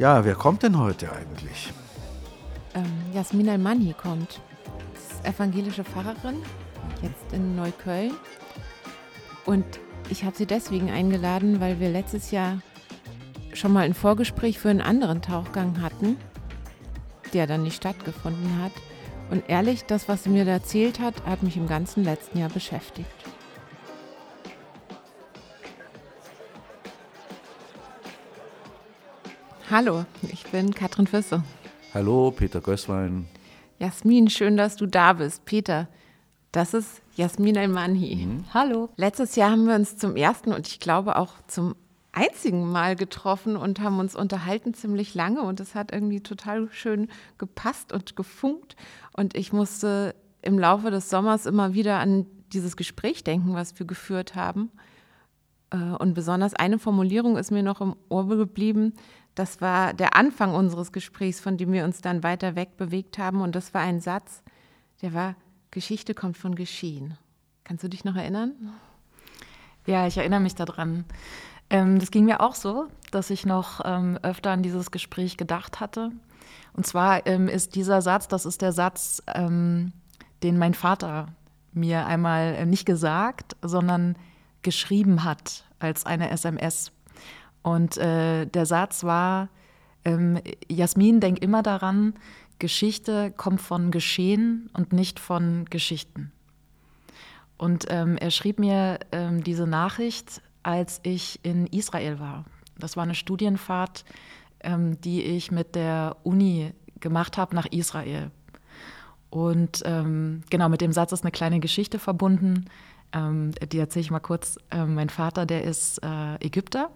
Ja, wer kommt denn heute eigentlich? Ähm, Jasmin Almani kommt. Das ist evangelische Pfarrerin, jetzt in Neukölln. Und ich habe sie deswegen eingeladen, weil wir letztes Jahr schon mal ein Vorgespräch für einen anderen Tauchgang hatten, der dann nicht stattgefunden hat. Und ehrlich, das, was sie mir da erzählt hat, hat mich im ganzen letzten Jahr beschäftigt. Hallo, ich bin Katrin Füsse. Hallo, Peter Gößwein. Jasmin, schön, dass du da bist. Peter, das ist Jasmin Elmanhi. Mhm. Hallo. Letztes Jahr haben wir uns zum ersten und ich glaube auch zum einzigen Mal getroffen und haben uns unterhalten ziemlich lange und es hat irgendwie total schön gepasst und gefunkt. Und ich musste im Laufe des Sommers immer wieder an dieses Gespräch denken, was wir geführt haben. Äh, und besonders eine Formulierung ist mir noch im Ohr geblieben, das war der Anfang unseres Gesprächs, von dem wir uns dann weiter weg bewegt haben. Und das war ein Satz, der war, Geschichte kommt von Geschehen. Kannst du dich noch erinnern? Ja, ich erinnere mich daran. Ähm, das ging mir auch so, dass ich noch ähm, öfter an dieses Gespräch gedacht hatte. Und zwar ähm, ist dieser Satz, das ist der Satz, den mein Vater mir einmal äh, nicht gesagt, sondern geschrieben hat als eine SMS. Und äh, der Satz war, ähm, Jasmin, denk immer daran, Geschichte kommt von Geschehen und nicht von Geschichten. Und ähm, er schrieb mir ähm, diese Nachricht, als ich in Israel war. Das war eine Studienfahrt, ähm, die ich mit der Uni gemacht habe nach Israel. Und ähm, genau mit dem Satz ist eine kleine Geschichte verbunden. Ähm, die erzähle ich mal kurz. mein Vater, der ist äh, Ägypter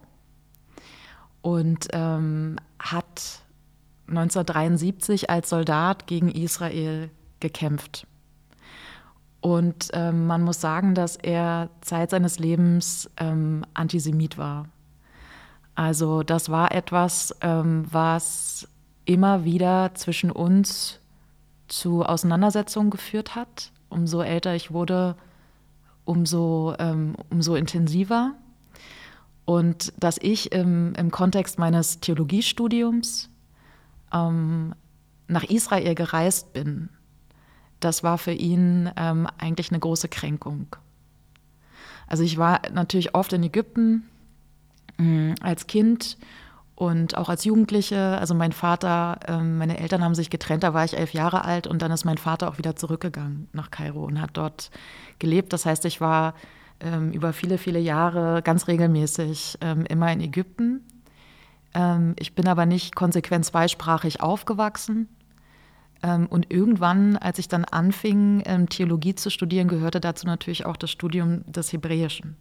und ähm, hat 1973 als Soldat gegen Israel gekämpft. Und ähm, man muss sagen, dass er Zeit seines Lebens ähm, Antisemit war. Also das war etwas, ähm, was immer wieder zwischen uns zu Auseinandersetzungen geführt hat. Umso älter ich wurde, umso, ähm, umso intensiver. Und dass ich im, im Kontext meines Theologiestudiums ähm, nach Israel gereist bin, das war für ihn ähm, eigentlich eine große Kränkung. Also ich war natürlich oft in Ägypten äh, als Kind und auch als Jugendliche. Also mein Vater, äh, meine Eltern haben sich getrennt, da war ich elf Jahre alt und dann ist mein Vater auch wieder zurückgegangen nach Kairo und hat dort gelebt. Das heißt, ich war ähm, über viele, viele Jahre ganz regelmäßig ähm, immer in Ägypten. Ähm, ich bin aber nicht konsequent zweisprachig aufgewachsen. Ähm, und irgendwann, als ich dann anfing, ähm, Theologie zu studieren, gehörte dazu natürlich auch das Studium des Hebräischen.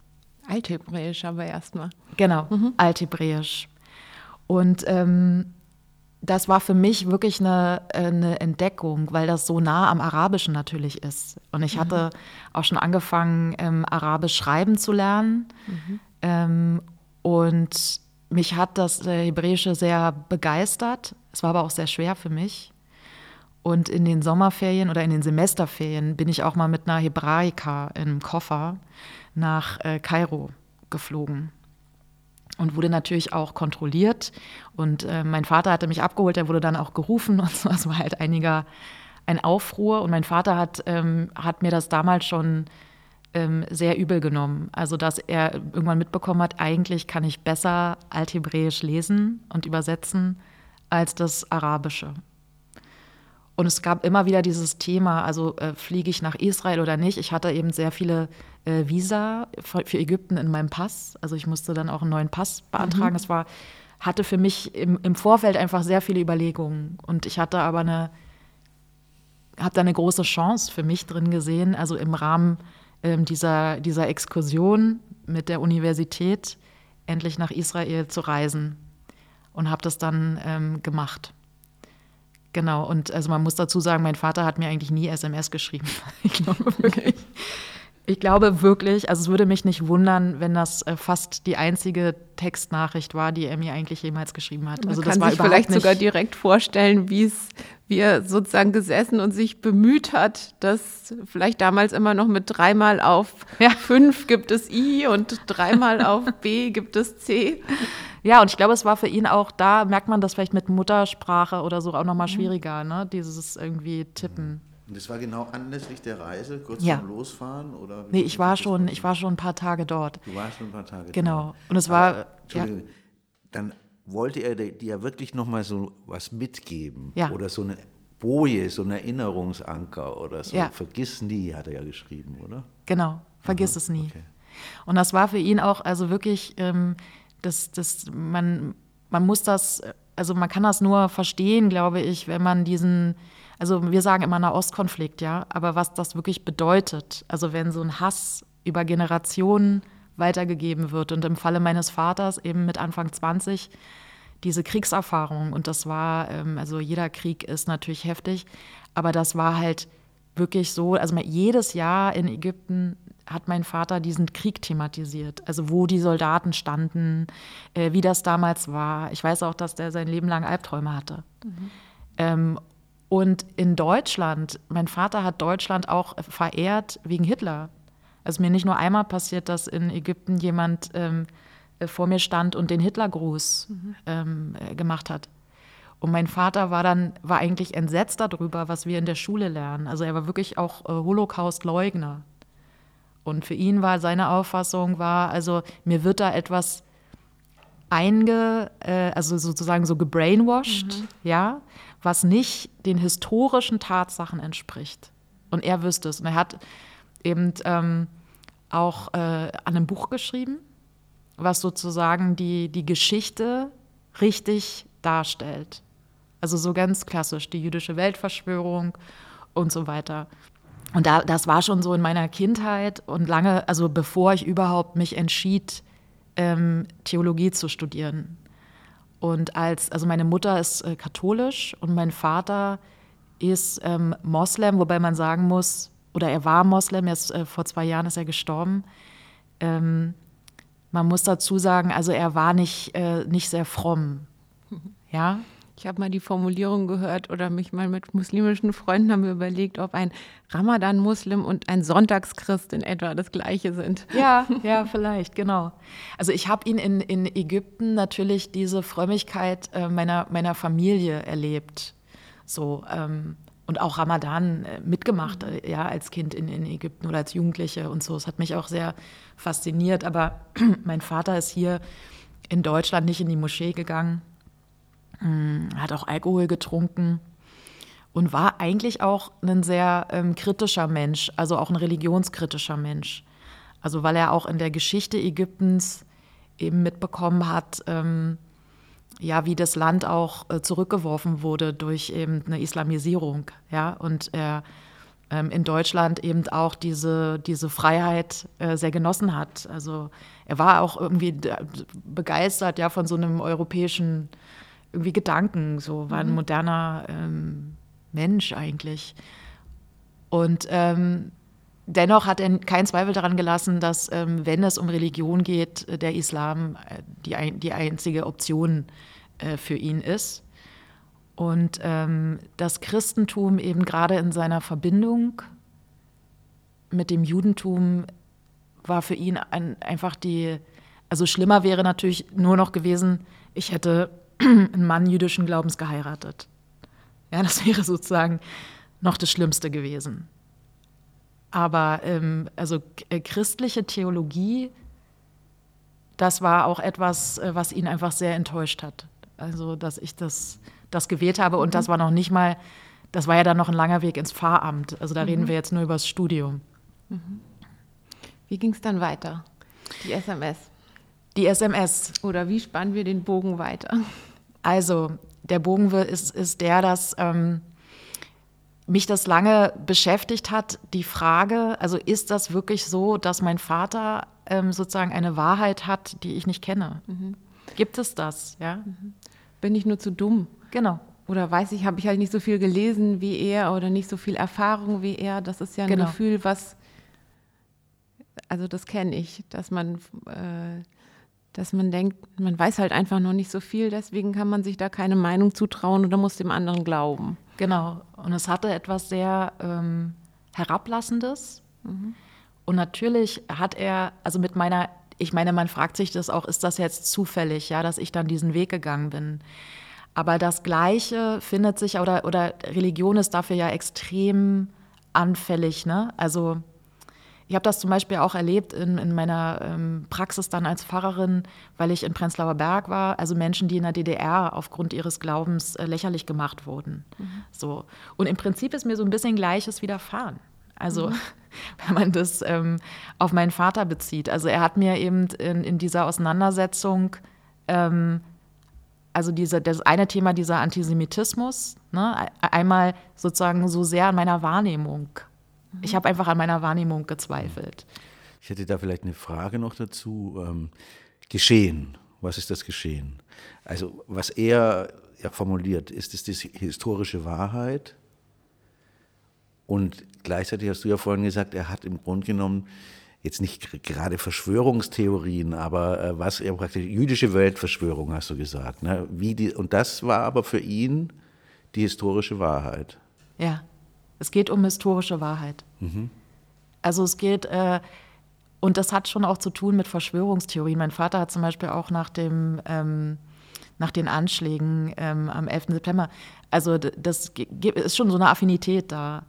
Althebräisch aber erstmal. Genau, mhm. Althebräisch. Und ähm, das war für mich wirklich eine, äh, eine, Entdeckung, weil das so nah am Arabischen natürlich ist. Und ich mhm. hatte auch schon angefangen, ähm, Arabisch schreiben zu lernen. Mhm. Ähm, und mich hat das äh, Hebräische sehr begeistert. Es war aber auch sehr schwer für mich. Und in den Sommerferien oder in den Semesterferien bin ich auch mal mit einer Hebraika im Koffer nach äh, Kairo geflogen und wurde natürlich auch kontrolliert. Und äh, mein Vater hatte mich abgeholt, er wurde dann auch gerufen und so. Es war halt einiger ein Aufruhr. Und mein Vater hat, ähm, hat mir das damals schon ähm, sehr übel genommen. Also, dass er irgendwann mitbekommen hat, eigentlich kann ich besser Althebräisch lesen und übersetzen als das Arabische. Und es gab immer wieder dieses Thema, also äh, fliege ich nach Israel oder nicht. Ich hatte eben sehr viele äh, Visa für, für, Ägypten in meinem Pass. Also ich musste dann auch einen neuen Pass beantragen. Mhm. Das war, hatte für mich im, im Vorfeld einfach sehr viele Überlegungen. Und ich hatte aber eine, habe da eine große Chance für mich drin gesehen, also im Rahmen ähm, dieser, dieser Exkursion mit der Universität endlich nach Israel zu reisen. Und habe das dann ähm, gemacht. Genau, und also man muss dazu sagen, mein Vater hat mir eigentlich nie SMS geschrieben. Ich glaube wirklich. Ich glaube wirklich, also es würde mich nicht wundern, wenn das äh, fast die einzige Textnachricht war, die er mir eigentlich jemals geschrieben hat. Man also kann das sich vielleicht sogar direkt vorstellen, wie es, wie er sozusagen gesessen und sich bemüht hat, dass vielleicht damals immer noch mit dreimal auf ja. fünf gibt es I und dreimal auf B gibt es C. Ja, und ich glaube, es war für ihn auch, da merkt man das vielleicht mit Muttersprache oder so auch nochmal schwieriger, ne? dieses irgendwie Tippen. Und das war genau anlässlich der Reise, kurz Ja. vorm Losfahren? Oder Nee, ich war schon, ich war schon ein paar Tage dort. Du warst schon ein paar Tage Genau. da. Und es war, Aber, Entschuldigung, dann wollte er dir ja wirklich nochmal so was mitgeben. Ja. Oder so eine Boje, so ein Erinnerungsanker oder so. Ja. Vergiss nie, hat er ja geschrieben, oder? Genau, vergiss es nie. okay. Und das war für ihn auch, also wirklich, ähm, das, das, man, man muss das, also man kann das nur verstehen, glaube ich, wenn man diesen, also wir sagen immer Nahostkonflikt, ja, aber was das wirklich bedeutet, also wenn so ein Hass über Generationen weitergegeben wird und im Falle meines Vaters eben mit Anfang 20 diese Kriegserfahrung und das war, ähm, also jeder Krieg ist natürlich heftig, aber das war halt wirklich so, also jedes Jahr in Ägypten hat mein Vater diesen Krieg thematisiert, also wo die Soldaten standen, äh, wie das damals war. Ich weiß auch, dass der sein Leben lang Albträume hatte. Ähm, und in Deutschland, mein Vater hat Deutschland auch verehrt wegen Hitler. Also mir nicht nur einmal passiert, dass in Ägypten jemand ähm, äh, vor mir stand und den Hitlergruß ähm, äh, gemacht hat. Und mein Vater war dann, war eigentlich entsetzt darüber, was wir in der Schule lernen. Also er war wirklich auch äh, Holocaust-Leugner. Und für ihn war seine Auffassung war, also mir wird da etwas einge, äh, also sozusagen so gebrainwashed, ja, was nicht den historischen Tatsachen entspricht. Und er wüsste es. Und er hat eben ähm, auch äh, an einem Buch geschrieben, was sozusagen die, die Geschichte richtig darstellt. Also so ganz klassisch, die jüdische Weltverschwörung und so weiter. Und da, das war schon so in meiner Kindheit und lange, also bevor ich überhaupt mich entschied, ähm, Theologie zu studieren. Und als, also meine Mutter ist äh, katholisch und mein Vater ist ähm, Moslem, wobei man sagen muss, oder er war Moslem, er ist, äh, vor zwei Jahren ist er gestorben. Ähm, man muss dazu sagen, also er war nicht, äh, nicht sehr fromm. Ja, Ich habe mal die Formulierung gehört oder mich mal mit muslimischen Freunden haben wir überlegt, ob ein Ramadan-Muslim und ein Sonntagschrist in etwa das gleiche sind. Ja, ja, vielleicht, genau. Also ich habe ihn in, in Ägypten natürlich diese Frömmigkeit äh, meiner, meiner Familie erlebt. So, ähm, und auch Ramadan äh, mitgemacht, äh, ja, als Kind in, in Ägypten oder als Jugendliche und so. Es hat mich auch sehr fasziniert. Aber mein Vater ist hier in Deutschland nicht in die Moschee gegangen, hat auch Alkohol getrunken und war eigentlich auch ein sehr ähm, kritischer Mensch, also auch ein religionskritischer Mensch. Also weil er auch in der Geschichte Ägyptens eben mitbekommen hat, ähm, ja, wie das Land auch äh, zurückgeworfen wurde durch eben eine Islamisierung, ja, und er ähm, in Deutschland eben auch diese, diese Freiheit äh, sehr genossen hat. Also er war auch irgendwie d- begeistert ja von so einem europäischen irgendwie Gedanken, so war ein moderner ähm, Mensch eigentlich. Und ähm, dennoch hat er keinen Zweifel daran gelassen, dass, ähm, wenn es um Religion geht, äh, der Islam äh, die, ein, die einzige Option äh, für ihn ist. Und ähm, das Christentum eben gerade in seiner Verbindung mit dem Judentum war für ihn ein, einfach die, also schlimmer wäre natürlich nur noch gewesen, ich hätte einen Mann jüdischen Glaubens geheiratet. Ja, das wäre sozusagen noch das Schlimmste gewesen. Aber ähm, also äh, christliche Theologie, das war auch etwas, äh, was ihn einfach sehr enttäuscht hat. Also, dass ich das, das gewählt habe und das war noch nicht mal, das war ja dann noch ein langer Weg ins Pfarramt. Also da reden wir jetzt nur über das Studium. Wie ging es dann weiter? Die SMS. Die SMS, Oder wie spannen wir den Bogen weiter? Also, der Bogen ist, ist der, dass ähm, mich das lange beschäftigt hat, die Frage, also ist das wirklich so, dass mein Vater ähm, sozusagen eine Wahrheit hat, die ich nicht kenne? Gibt es das? Ja, Bin ich nur zu dumm? genau. Oder weiß ich, habe ich halt nicht so viel gelesen wie er oder nicht so viel Erfahrung wie er. Das ist ja ein Genau. Gefühl, was, also das kenne ich, dass man, äh, dass man denkt, man weiß halt einfach noch nicht so viel, deswegen kann man sich da keine Meinung zutrauen oder muss dem anderen glauben. Genau. Und es hatte etwas sehr ähm, Herablassendes. Und natürlich hat er, also mit meiner ich meine, man fragt sich das auch, ist das jetzt zufällig, ja, dass ich dann diesen Weg gegangen bin? Aber das Gleiche findet sich, oder, oder Religion ist dafür ja extrem anfällig. Ne? Also ich habe das zum Beispiel auch erlebt in, in meiner ähm, Praxis dann als Pfarrerin, weil ich in Prenzlauer Berg war, also Menschen, die in der DDR aufgrund ihres Glaubens äh, lächerlich gemacht wurden. Mhm. So. Und im Prinzip ist mir so ein bisschen Gleiches widerfahren. Also mhm. wenn man das ähm, auf meinen Vater bezieht. Also er hat mir eben in, in dieser Auseinandersetzung ähm, also diese, das eine Thema dieser Antisemitismus, ne, einmal sozusagen so sehr an meiner Wahrnehmung. Ich habe einfach an meiner Wahrnehmung gezweifelt. Ich hätte da vielleicht eine Frage noch dazu. Ähm, geschehen, was ist das Geschehen? Also was er ja, formuliert, ist es die historische Wahrheit? Und gleichzeitig hast du ja vorhin gesagt, er hat im Grunde genommen jetzt nicht gerade Verschwörungstheorien, aber äh, was er praktisch jüdische Weltverschwörung hast du gesagt. Ne? Wie die, und das war aber für ihn die historische Wahrheit. Ja, es geht um historische Wahrheit. Mhm. Also es geht, äh, und das hat schon auch zu tun mit Verschwörungstheorien. Mein Vater hat zum Beispiel auch nach dem ähm, nach den Anschlägen ähm, am 11. September. Also das ist schon so eine Affinität da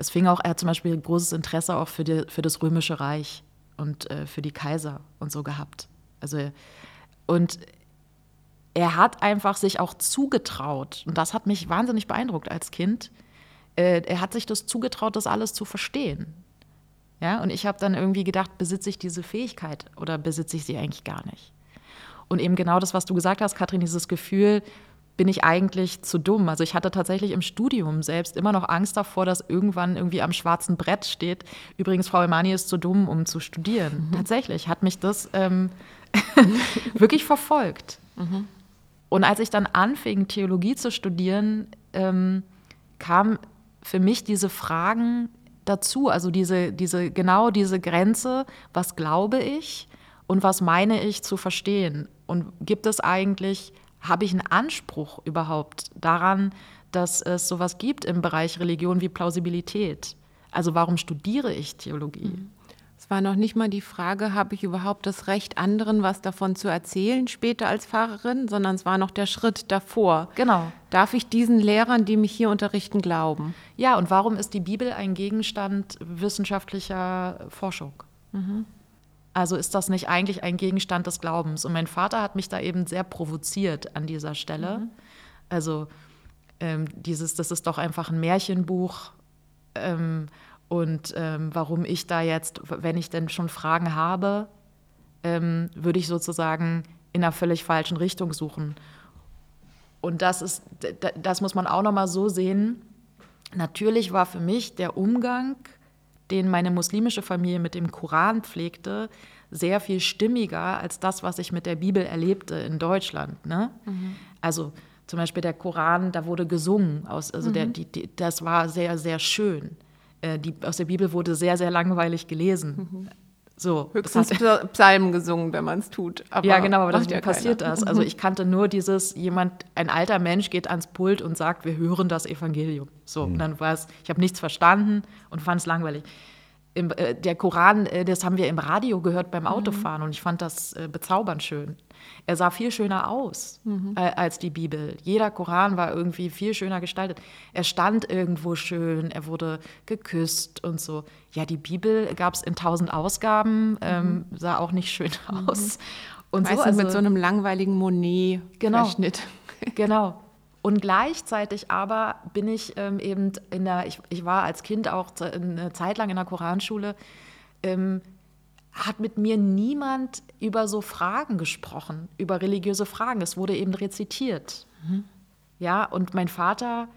es fing auch, er hat zum Beispiel großes Interesse auch für, die, für das Römische Reich und äh, für die Kaiser und so gehabt. Also, und er hat einfach sich auch zugetraut, und das hat mich wahnsinnig beeindruckt als Kind, äh, er hat sich das zugetraut, das alles zu verstehen. Ja, und ich habe dann irgendwie gedacht, besitze ich diese Fähigkeit oder besitze ich sie eigentlich gar nicht? Und eben genau das, was du gesagt hast, Katrin, dieses Gefühl, bin ich eigentlich zu dumm. Also ich hatte tatsächlich im Studium selbst immer noch Angst davor, dass irgendwann irgendwie am schwarzen Brett steht. Übrigens, Frau Emani ist zu dumm, um zu studieren. Mhm. Tatsächlich hat mich das ähm, wirklich verfolgt. Mhm. Und als ich dann anfing, Theologie zu studieren, ähm, kamen für mich diese Fragen dazu, also diese, diese, genau diese Grenze, was glaube ich und was meine ich zu verstehen? Und gibt es eigentlich habe ich einen Anspruch überhaupt daran, dass es sowas gibt im Bereich Religion wie Plausibilität? Also warum studiere ich Theologie? Mhm. Es war noch nicht mal die Frage, habe ich überhaupt das Recht, anderen was davon zu erzählen später als Pfarrerin, sondern es war noch der Schritt davor. Genau. Darf ich diesen Lehrern, die mich hier unterrichten, glauben? Ja, und warum ist die Bibel ein Gegenstand wissenschaftlicher Forschung? Mhm. Also ist das nicht eigentlich ein Gegenstand des Glaubens? Und mein Vater hat mich da eben sehr provoziert an dieser Stelle. Mhm. Also ähm, dieses, das ist doch einfach ein Märchenbuch. Ähm, und ähm, warum ich da jetzt, wenn ich denn schon Fragen habe, ähm, würde ich sozusagen in einer völlig falschen Richtung suchen. Und das ist, das muss man auch noch mal so sehen. Natürlich war für mich der Umgang den meine muslimische Familie mit dem Koran pflegte, sehr viel stimmiger als das, was ich mit der Bibel erlebte in Deutschland. Ne? Mhm. Also zum Beispiel der Koran, da wurde gesungen, aus, also mhm. der, die, die, das war sehr, sehr schön. Äh, die, aus der Bibel wurde sehr, sehr langweilig gelesen. Mhm. So, Höchstens hat, Psalmen gesungen, wenn man es tut. ja, genau, aber dann ja passiert keiner. das. Also ich kannte nur dieses, jemand, ein alter Mensch geht ans Pult und sagt, wir hören das Evangelium. So, mhm. und dann war es, ich habe nichts verstanden und fand es langweilig. Im, äh, der Koran, äh, das haben wir im Radio gehört beim mhm. Autofahren mhm. und ich fand das äh, bezaubernd schön. Er sah viel schöner aus mhm. äh, als die Bibel. Jeder Koran war irgendwie viel schöner gestaltet. Er stand irgendwo schön, er wurde geküsst und so. Ja, die Bibel gab es in tausend Ausgaben, ähm, mhm. sah auch nicht schön mhm. aus. Und Meistens so, also, mit so einem langweiligen Monet-Verschnitt. Genau, genau. Und gleichzeitig aber bin ich ähm, eben in der, ich, ich war als Kind auch eine Zeit lang in der Koranschule, ähm, hat mit mir niemand über so Fragen gesprochen, über religiöse Fragen. Es wurde eben rezitiert. Mhm. Ja, und mein Vater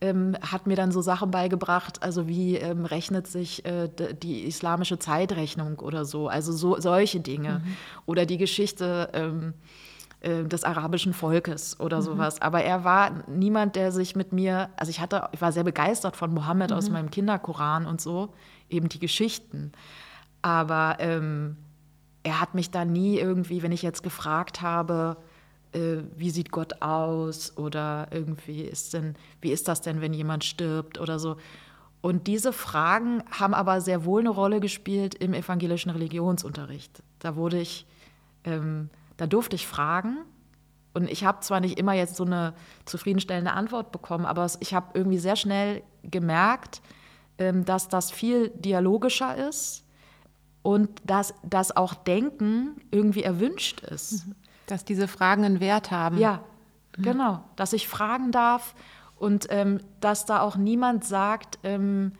ähm, hat mir dann so Sachen beigebracht, also wie ähm, rechnet sich äh, die islamische Zeitrechnung oder so, also so, solche Dinge. Mhm. Oder die Geschichte ähm, äh, des arabischen Volkes oder mhm. sowas. Aber er war niemand, der sich mit mir, also ich hatte, ich war sehr begeistert von Mohammed mhm. aus meinem Kinderkoran und so, eben die Geschichten. Aber ähm, er hat mich da nie irgendwie, wenn ich jetzt gefragt habe, äh, wie sieht Gott aus oder irgendwie ist denn, wie ist das denn, wenn jemand stirbt oder so. Und diese Fragen haben aber sehr wohl eine Rolle gespielt im evangelischen Religionsunterricht. Da wurde ich, ähm, da durfte ich fragen. Und ich habe zwar nicht immer jetzt so eine zufriedenstellende Antwort bekommen, aber ich habe irgendwie sehr schnell gemerkt, ähm, dass das viel dialogischer ist und dass das auch Denken irgendwie erwünscht ist. Mhm. Dass diese Fragen einen Wert haben. Ja, mhm. genau. Dass ich fragen darf und ähm, dass da auch niemand sagt, ähm,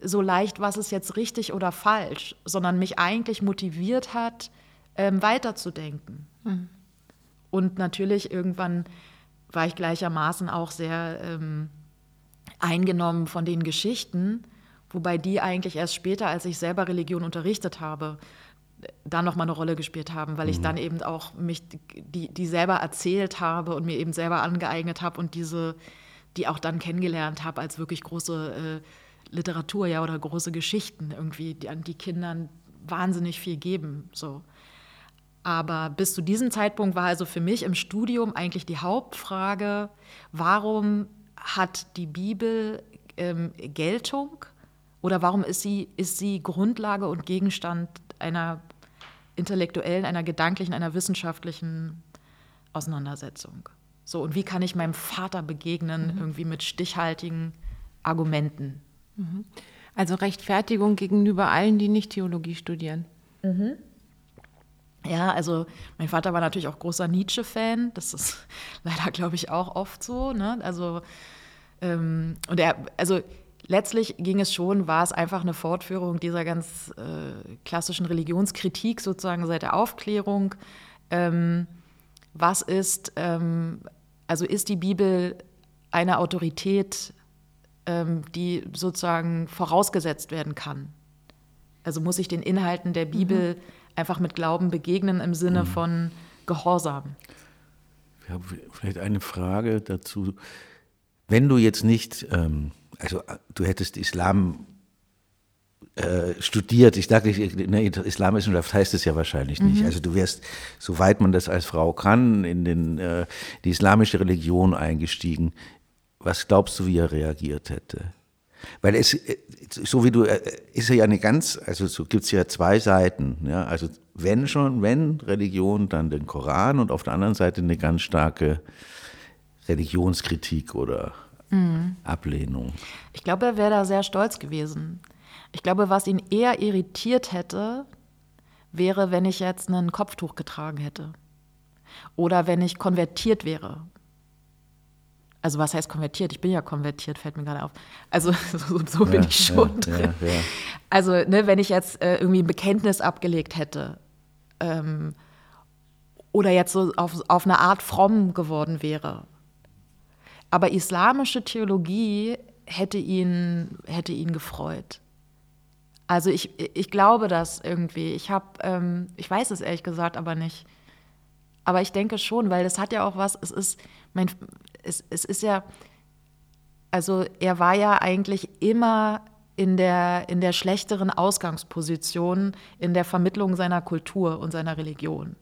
so leicht, was ist jetzt richtig oder falsch, sondern mich eigentlich motiviert hat, ähm, weiterzudenken. Mhm. Und natürlich irgendwann war ich gleichermaßen auch sehr ähm, eingenommen von den Geschichten, wobei die eigentlich erst später, als ich selber Religion unterrichtet habe, da noch mal eine Rolle gespielt haben, weil mhm. ich dann eben auch mich die, die selber erzählt habe und mir eben selber angeeignet habe und diese die auch dann kennengelernt habe als wirklich große äh, Literatur, ja, oder große Geschichten irgendwie, die an die Kindern wahnsinnig viel geben. So. Aber bis zu diesem Zeitpunkt war also für mich im Studium eigentlich die Hauptfrage, warum hat die Bibel ähm, Geltung oder warum ist sie, ist sie Grundlage und Gegenstand einer intellektuellen, einer gedanklichen, einer wissenschaftlichen Auseinandersetzung? So, und wie kann ich meinem Vater begegnen, mhm. irgendwie mit stichhaltigen Argumenten? Mhm. Also Rechtfertigung gegenüber allen, die nicht Theologie studieren. Mhm. Ja, also mein Vater war natürlich auch großer Nietzsche-Fan. Das ist leider, glaube ich, auch oft so. Ne? Also, ähm, und er, also letztlich ging es schon, war es einfach eine Fortführung dieser ganz äh, klassischen Religionskritik sozusagen seit der Aufklärung. Ähm, was ist, ähm, also ist die Bibel eine Autorität, ähm, die sozusagen vorausgesetzt werden kann? Also muss ich den Inhalten der Bibel mhm. einfach mit Glauben begegnen im Sinne mhm. von Gehorsam? Ich habe vielleicht eine Frage dazu. Wenn du jetzt nicht, ähm, also du hättest Islam äh, studiert. Ich dachte, ne, Islamwissenschaft heißt es ja wahrscheinlich nicht. Mhm. Also du wärst, soweit man das als Frau kann, in den, äh, die islamische Religion eingestiegen. Was glaubst du, wie er reagiert hätte? Weil es, äh, so wie du, äh, ist er ja eine ganz, also so gibt es ja zwei Seiten. Ja? Also wenn schon, wenn Religion, dann den Koran und auf der anderen Seite eine ganz starke Religionskritik oder mhm. Ablehnung. Ich glaube, er wäre da sehr stolz gewesen. Ich glaube, was ihn eher irritiert hätte, wäre, wenn ich jetzt ein Kopftuch getragen hätte. Oder wenn ich konvertiert wäre. Also was heißt konvertiert? Ich bin ja konvertiert, fällt mir gerade auf. Also so, so bin ja, ich schon ja, drin. Ja, also ne, wenn ich jetzt äh, irgendwie ein Bekenntnis abgelegt hätte ähm, oder jetzt so auf, auf eine Art fromm geworden wäre. Aber islamische Theologie hätte ihn, hätte ihn gefreut. Also ich, ich glaube das irgendwie. Ich habe, ähm, ich weiß es ehrlich gesagt aber nicht. Aber ich denke schon, weil das hat ja auch was, es ist, mein, es, es ist ja, also er war ja eigentlich immer in der, in der schlechteren Ausgangsposition in der Vermittlung seiner Kultur und seiner Religion.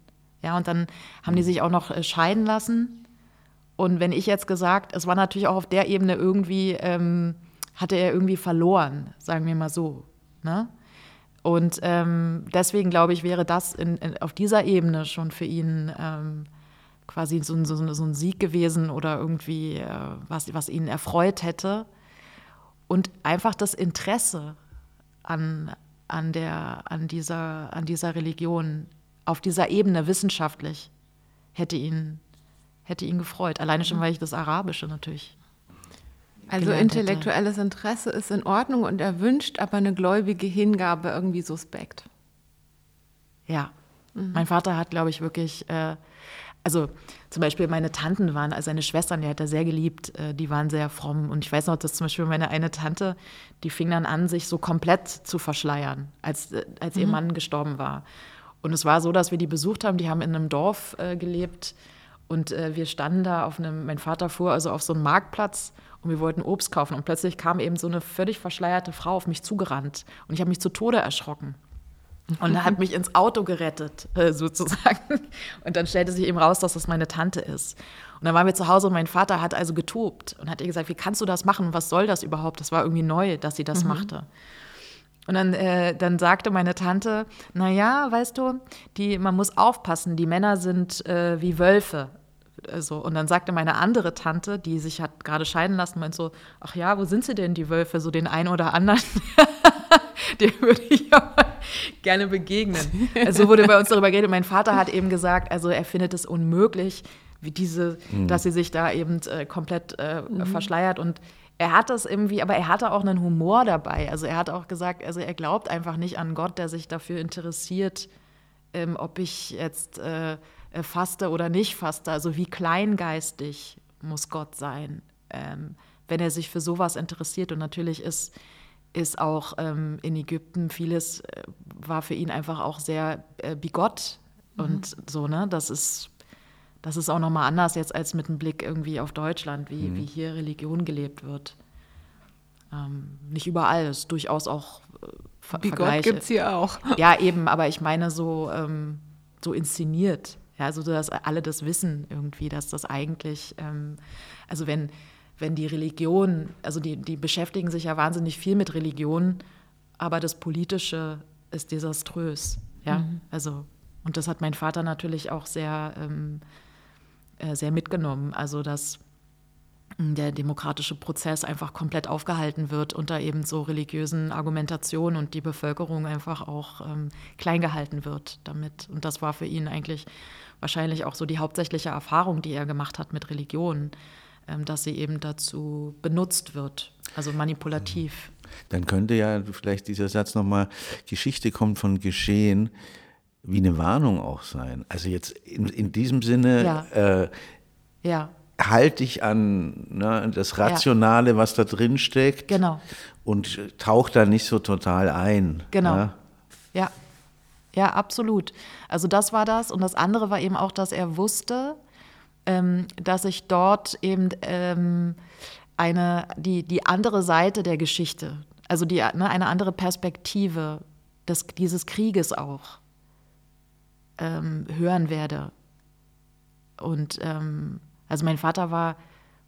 Ja, und dann haben die sich auch noch äh, scheiden lassen. Und wenn ich jetzt gesagt, es war natürlich auch auf der Ebene irgendwie, ähm, hatte er irgendwie verloren, sagen wir mal so. Ne? Und ähm, deswegen glaube ich, wäre das in, in, auf dieser Ebene schon für ihn ähm, quasi so, so, so, ein Sieg gewesen oder irgendwie äh, was, was ihn erfreut hätte. Und einfach das Interesse an, an, der, an, dieser, an dieser Religion auf dieser Ebene wissenschaftlich hätte ihn, hätte ihn gefreut. Alleine schon, weil ich das Arabische natürlich also intellektuelles hätte. Interesse ist in Ordnung und erwünscht, aber eine gläubige Hingabe irgendwie suspekt. Ja, mhm. mein Vater hat, glaube ich, wirklich, äh, also zum Beispiel meine Tanten waren, also seine Schwestern, die hat er sehr geliebt, äh, die waren sehr fromm. Und ich weiß noch, dass zum Beispiel meine eine Tante, die fing dann an, sich so komplett zu verschleiern, als, äh, als mhm. ihr Mann gestorben war. Und es war so, dass wir die besucht haben, die haben in einem Dorf äh, gelebt und äh, wir standen da auf einem, mein Vater fuhr also auf so einem Marktplatz und wir wollten Obst kaufen. Und plötzlich kam eben so eine völlig verschleierte Frau auf mich zugerannt. Und ich habe mich zu Tode erschrocken. und hat mich ins Auto gerettet, äh, sozusagen. Und dann stellte sich eben raus, dass das meine Tante ist. Und dann waren wir zu Hause und mein Vater hat also getobt und hat ihr gesagt, wie kannst du das machen? Was soll das überhaupt? Das war irgendwie neu, dass sie das mhm. machte. Und dann, äh, dann sagte meine Tante, na ja, weißt du, die, man muss aufpassen, die Männer sind äh, wie Wölfe. Also, und dann sagte meine andere Tante, die sich hat gerade scheiden lassen, meint so, ach ja, wo sind sie denn, die Wölfe? So den einen oder anderen, den würde ich aber gerne begegnen. Also wurde bei uns darüber geredet. Mein Vater hat eben gesagt, also er findet es unmöglich, wie diese, mhm. dass sie sich da eben äh, komplett äh, mhm. verschleiert und er hat das irgendwie, aber er hatte auch einen Humor dabei. Also er hat auch gesagt, also er glaubt einfach nicht an Gott, der sich dafür interessiert, ähm, ob ich jetzt äh, äh, faste oder nicht faste. Also wie kleingeistig muss Gott sein, ähm, wenn er sich für sowas interessiert. Und natürlich ist, ist auch ähm, in Ägypten vieles, äh, war für ihn einfach auch sehr äh, bigott mhm. und so, ne? Das ist, das ist auch nochmal anders jetzt als mit einem Blick irgendwie auf Deutschland, wie, mhm. wie hier Religion gelebt wird. Ähm, nicht überall, ist durchaus auch äh, Ver Bigott gibt es hier auch. Ja, eben, aber ich meine so, ähm, so inszeniert. Ja, also dass alle das wissen irgendwie, dass das eigentlich, ähm, also wenn, wenn die Religion, also die, die beschäftigen sich ja wahnsinnig viel mit Religion, aber das Politische ist desaströs. Ja, mhm. also, und das hat mein Vater natürlich auch sehr, ähm, äh, sehr mitgenommen. Also, dass der demokratische Prozess einfach komplett aufgehalten wird unter eben so religiösen Argumentationen und die Bevölkerung einfach auch ähm, klein gehalten wird damit. Und das war für ihn eigentlich wahrscheinlich auch so die hauptsächliche Erfahrung, die er gemacht hat mit Religion, ähm, dass sie eben dazu benutzt wird, also manipulativ. Dann könnte ja vielleicht dieser Satz nochmal, Geschichte kommt von Geschehen, wie eine Warnung auch sein. Also jetzt in, in diesem Sinne, ja. Äh, ja halte ich an ne, das Rationale, ja. was da drin steckt. Genau. Und tauche da nicht so total ein. Genau. Ja? ja. Ja, absolut. Also das war das. Und das andere war eben auch, dass er wusste, ähm, dass ich dort eben ähm, eine, die, die andere Seite der Geschichte, also die, ne, eine andere Perspektive des, dieses Krieges auch ähm, hören werde. Und ähm, also mein Vater war,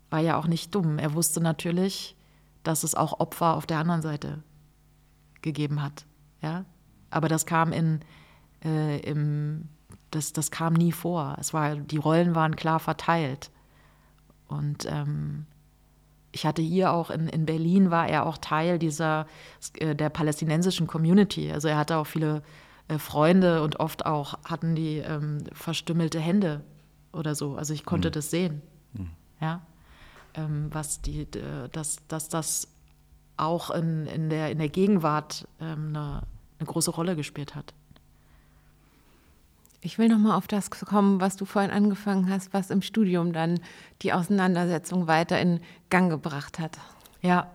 war ja auch nicht dumm. Er wusste natürlich, dass es auch Opfer auf der anderen Seite gegeben hat. Ja? Aber das kam in, äh, im, das, das kam nie vor. Es war, die Rollen waren klar verteilt. Und ähm, ich hatte hier auch in, in Berlin war er auch Teil dieser äh, der palästinensischen Community. Also er hatte auch viele äh, Freunde und oft auch hatten die ähm, verstümmelte Hände oder so. Also ich konnte mhm. das sehen. Mhm. Ja. Ähm, was die, dass, dass das auch in, in, der, in der Gegenwart ähm, eine, eine große Rolle gespielt hat. Ich will noch mal auf das kommen, was du vorhin angefangen hast, was im Studium dann die Auseinandersetzung weiter in Gang gebracht hat. Ja,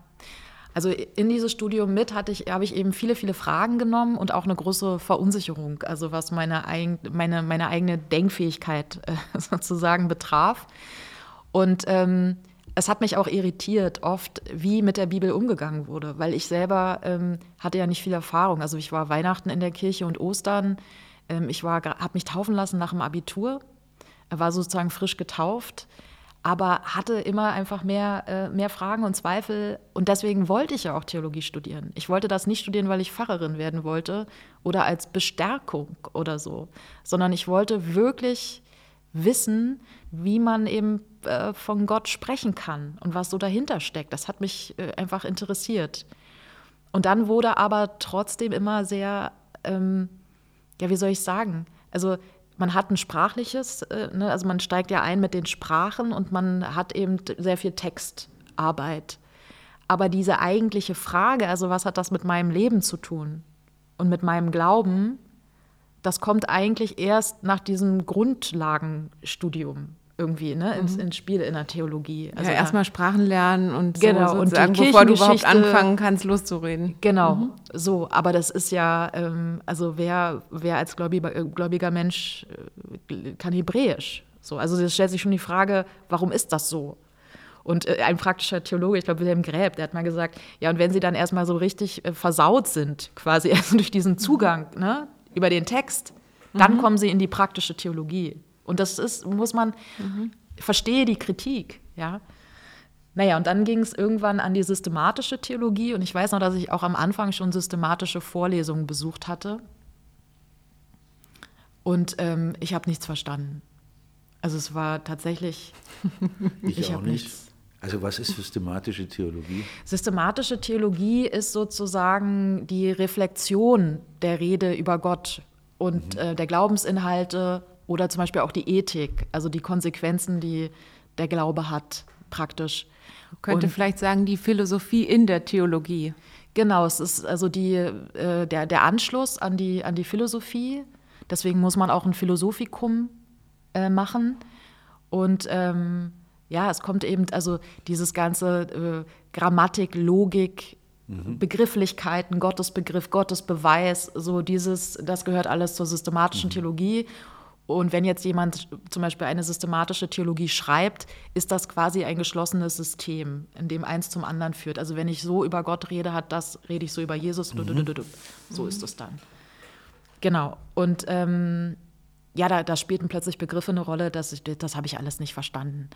also in dieses Studium mit hatte ich, habe ich eben viele, viele Fragen genommen und auch eine große Verunsicherung, also was meine, eigen, meine, meine eigene Denkfähigkeit äh, sozusagen betraf. Und ähm, es hat mich auch irritiert, oft, wie mit der Bibel umgegangen wurde, weil ich selber ähm, hatte ja nicht viel Erfahrung. Also ich war Weihnachten in der Kirche und Ostern. Ähm, ich habe mich taufen lassen nach dem Abitur, war sozusagen frisch getauft aber hatte immer einfach mehr, äh, mehr Fragen und Zweifel. Und deswegen wollte ich ja auch Theologie studieren. Ich wollte das nicht studieren, weil ich Pfarrerin werden wollte oder als Bestärkung oder so, sondern ich wollte wirklich wissen, wie man eben äh, von Gott sprechen kann und was so dahinter steckt. Das hat mich äh, einfach interessiert. Und dann wurde aber trotzdem immer sehr, ähm, ja, wie soll ich sagen? Also man hat ein sprachliches, äh, ne, also man steigt ja ein mit den Sprachen und man hat eben sehr viel Textarbeit. Aber diese eigentliche Frage, also was hat das mit meinem Leben zu tun und mit meinem Glauben, das kommt eigentlich erst nach diesem Grundlagenstudium irgendwie ne, ins, mhm. ins Spiel in der Theologie. Also ja, erstmal Sprachen lernen und genau, so und sagen, bevor du überhaupt anfangen kannst, loszureden. Genau, mhm. so. Aber das ist ja, ähm, also wer, wer als gläubiger, äh, gläubiger Mensch äh, kann Hebräisch. So, also das stellt sich schon die Frage, warum ist das so? Und äh, ein praktischer Theologe, ich glaube Wilhelm Gräb, der hat mal gesagt, ja, und wenn sie dann erstmal so richtig äh, versaut sind, quasi erst durch diesen Zugang ne, über den Text, dann mhm. kommen sie in die praktische Theologie. Und das ist, muss man, mhm. verstehe die Kritik, ja. Naja, und dann ging es irgendwann an die systematische Theologie. Und ich weiß noch, dass ich auch am Anfang schon systematische Vorlesungen besucht hatte. Und ähm, ich habe nichts verstanden. Also es war tatsächlich. ich, ich auch nicht. Nichts. Also was ist systematische Theologie? Systematische Theologie ist sozusagen die Reflexion der Rede über Gott und mhm. äh, der Glaubensinhalte oder zum Beispiel auch die Ethik, also die Konsequenzen, die der Glaube hat, praktisch. Man könnte und, vielleicht sagen, die Philosophie in der Theologie. Genau, es ist also die, äh, der, der Anschluss an die, an die Philosophie. Deswegen muss man auch ein Philosophikum äh, machen. Und ähm, ja, es kommt eben, also dieses ganze äh, Grammatik, Logik, mhm. Begrifflichkeiten, Gottesbegriff, Gottesbeweis, so dieses, das gehört alles zur systematischen mhm. Theologie. Und wenn jetzt jemand zum Beispiel eine systematische Theologie schreibt, ist das quasi ein geschlossenes System, in dem eins zum anderen führt. Also wenn ich so über Gott rede, hat das, rede ich so über Jesus. Mhm. So ist es dann. Genau. Und ähm, ja, da, da, spielten plötzlich Begriffe eine Rolle, das, das habe ich alles nicht verstanden.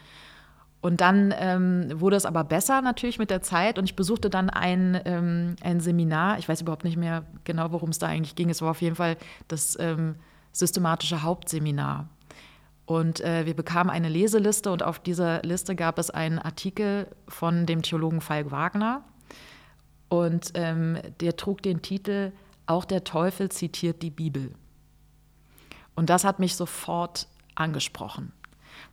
Und dann ähm, wurde es aber besser natürlich mit der Zeit und ich besuchte dann ein, ähm, ein Seminar. Ich weiß überhaupt nicht mehr genau, worum es da eigentlich ging. Es war auf jeden Fall das ähm, systematische Hauptseminar. Und äh, wir bekamen eine Leseliste und auf dieser Liste gab es einen Artikel von dem Theologen Falk Wagner. Und ähm, der trug den Titel Auch der Teufel zitiert die Bibel. Und das hat mich sofort angesprochen.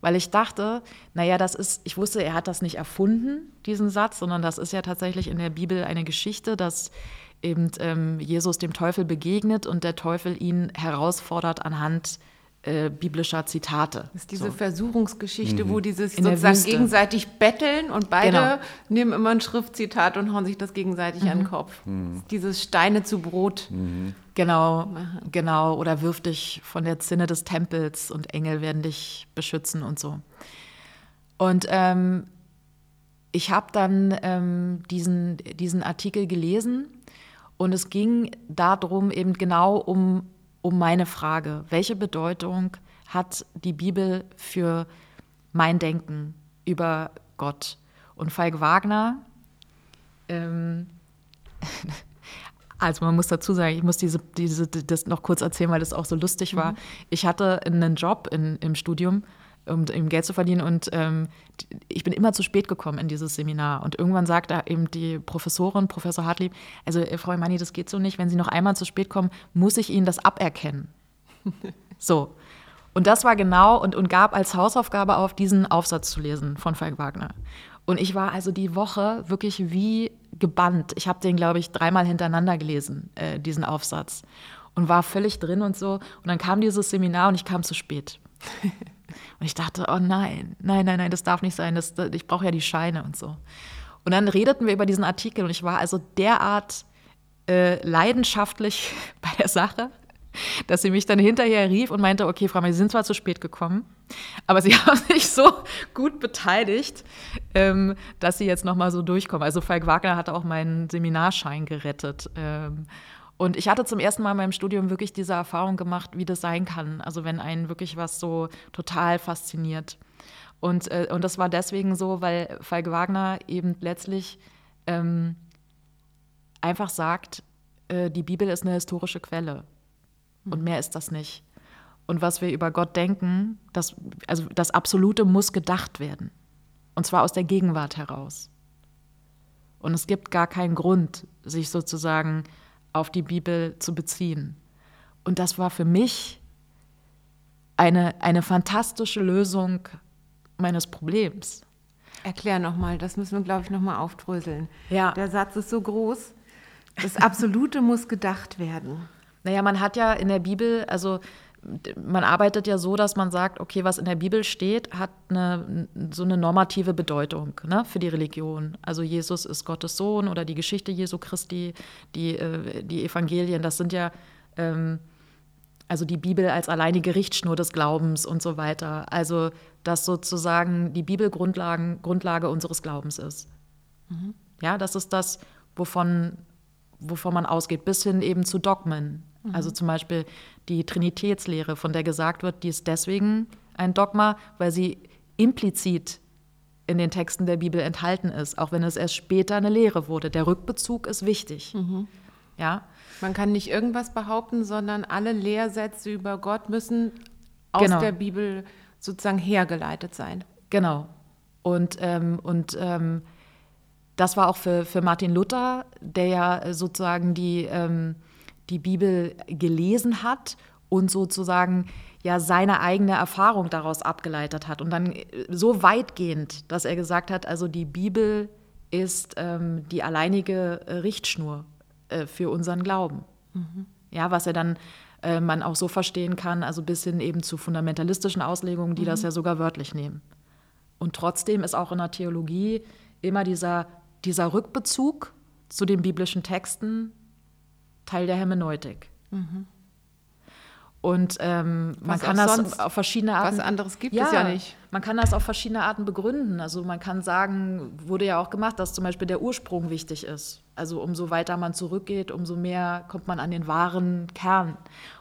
Weil ich dachte, naja, das ist, ich wusste, er hat das nicht erfunden, diesen Satz, sondern das ist ja tatsächlich in der Bibel eine Geschichte, dass eben ähm, Jesus dem Teufel begegnet und der Teufel ihn herausfordert anhand äh, biblischer Zitate. Das ist diese so. Versuchungsgeschichte, mhm. wo die sich sozusagen gegenseitig betteln und beide genau. nehmen immer ein Schriftzitat und hauen sich das gegenseitig mhm. an den mhm. Kopf. Mhm. Dieses Steine zu Brot. Mhm. Genau, machen. genau. Oder wirf dich von der Zinne des Tempels und Engel werden dich beschützen und so. Und ähm, ich habe dann ähm, diesen, diesen Artikel gelesen und es ging darum, eben genau um, um meine Frage. Welche Bedeutung hat die Bibel für mein Denken über Gott? Und Falk Wagner, ähm, also man muss dazu sagen, ich muss diese, diese, das noch kurz erzählen, weil das auch so lustig war. Mhm. Ich hatte einen Job in, im Studium um eben Geld zu verdienen. Und ähm, ich bin immer zu spät gekommen in dieses Seminar. Und irgendwann sagt da eben die Professorin, Professor Hartlieb, also äh, Frau Imani, das geht so nicht. Wenn Sie noch einmal zu spät kommen, muss ich Ihnen das aberkennen. so. Und das war genau und, und gab als Hausaufgabe auf, diesen Aufsatz zu lesen von Falk Wagner. Und ich war also die Woche wirklich wie gebannt. Ich habe den, glaube ich, dreimal hintereinander gelesen, äh, diesen Aufsatz. Und war völlig drin und so. Und dann kam dieses Seminar und ich kam zu spät. Und ich dachte, oh nein, nein, nein, nein, das darf nicht sein, das, ich brauche ja die Scheine und so. Und dann redeten wir über diesen Artikel und ich war also derart äh, leidenschaftlich bei der Sache, dass sie mich dann hinterher rief und meinte, okay, Frau, Sie sind zwar zu spät gekommen, aber Sie haben sich so gut beteiligt, ähm, dass Sie jetzt noch mal so durchkommen. Also Falk Wagner hatte auch meinen Seminarschein gerettet. Ähm, und ich hatte zum ersten Mal in meinem Studium wirklich diese Erfahrung gemacht, wie das sein kann. Also wenn einen wirklich was so total fasziniert. Und, äh, und das war deswegen so, weil Falk Wagner eben letztlich ähm, einfach sagt, äh, die Bibel ist eine historische Quelle. Und hm. mehr ist das nicht. Und was wir über Gott denken, das, also das Absolute muss gedacht werden. Und zwar aus der Gegenwart heraus. Und es gibt gar keinen Grund, sich sozusagen auf die Bibel zu beziehen. Und das war für mich eine, eine fantastische Lösung meines Problems. Erklär nochmal, das müssen wir, glaube ich, nochmal aufdröseln. Ja. Der Satz ist so groß, das Absolute muss gedacht werden. Naja, man hat ja in der Bibel, also man arbeitet ja so, dass man sagt, okay, was in der Bibel steht, hat eine, so eine normative Bedeutung ne, für die Religion. Also Jesus ist Gottes Sohn oder die Geschichte Jesu Christi, die, äh, die Evangelien, das sind ja ähm, Also die Bibel als alleinige Richtschnur des Glaubens und so weiter. Also dass sozusagen die Bibel Grundlagen, Grundlage unseres Glaubens ist. Mhm. Ja, das ist das, wovon, wovon man ausgeht, bis hin eben zu Dogmen. Mhm. Also zum Beispiel die Trinitätslehre, von der gesagt wird, die ist deswegen ein Dogma, weil sie implizit in den Texten der Bibel enthalten ist, auch wenn es erst später eine Lehre wurde. Der Rückbezug ist wichtig. Mhm. Ja. Man kann nicht irgendwas behaupten, sondern alle Lehrsätze über Gott müssen aus genau. der Bibel sozusagen hergeleitet sein. Genau. Und, ähm, und ähm, das war auch für, für Martin Luther, der ja sozusagen die, ähm, die Bibel gelesen hat und sozusagen ja seine eigene Erfahrung daraus abgeleitet hat. Und dann so weitgehend, dass er gesagt hat, also die Bibel ist ähm, die alleinige Richtschnur äh, für unseren Glauben. Mhm. Ja, was er dann äh, man auch so verstehen kann, also bis hin eben zu fundamentalistischen Auslegungen, die mhm. das ja sogar wörtlich nehmen. Und trotzdem ist auch in der Theologie immer dieser, dieser Rückbezug zu den biblischen Texten Teil der Hermeneutik. Mhm. Und ähm, man kann das auf verschiedene Arten. Was anderes gibt ja, es ja nicht. Man kann das auf verschiedene Arten begründen. Also man kann sagen, wurde ja auch gemacht, dass zum Beispiel der Ursprung wichtig ist. Also umso weiter man zurückgeht, umso mehr kommt man an den wahren Kern.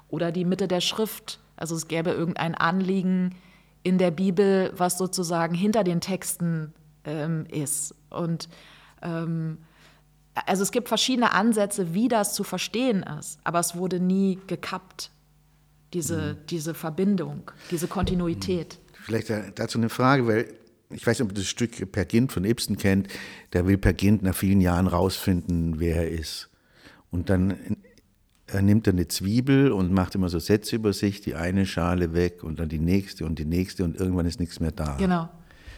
Oder die Mitte der Schrift. Also es gäbe irgendein Anliegen in der Bibel, was sozusagen hinter den Texten ähm, ist. Und ähm, also es gibt verschiedene Ansätze, wie das zu verstehen ist, aber es wurde nie gekappt diese, mhm. diese Verbindung, diese Kontinuität. Vielleicht dazu eine Frage, weil ich weiß nicht, ob du das Stück Per Gint von Ibsen kennt. Der will Per Gint nach vielen Jahren rausfinden, wer er ist. Und dann er nimmt er eine Zwiebel und macht immer so Sätze über sich, die eine Schale weg und dann die nächste und die nächste und irgendwann ist nichts mehr da. Genau.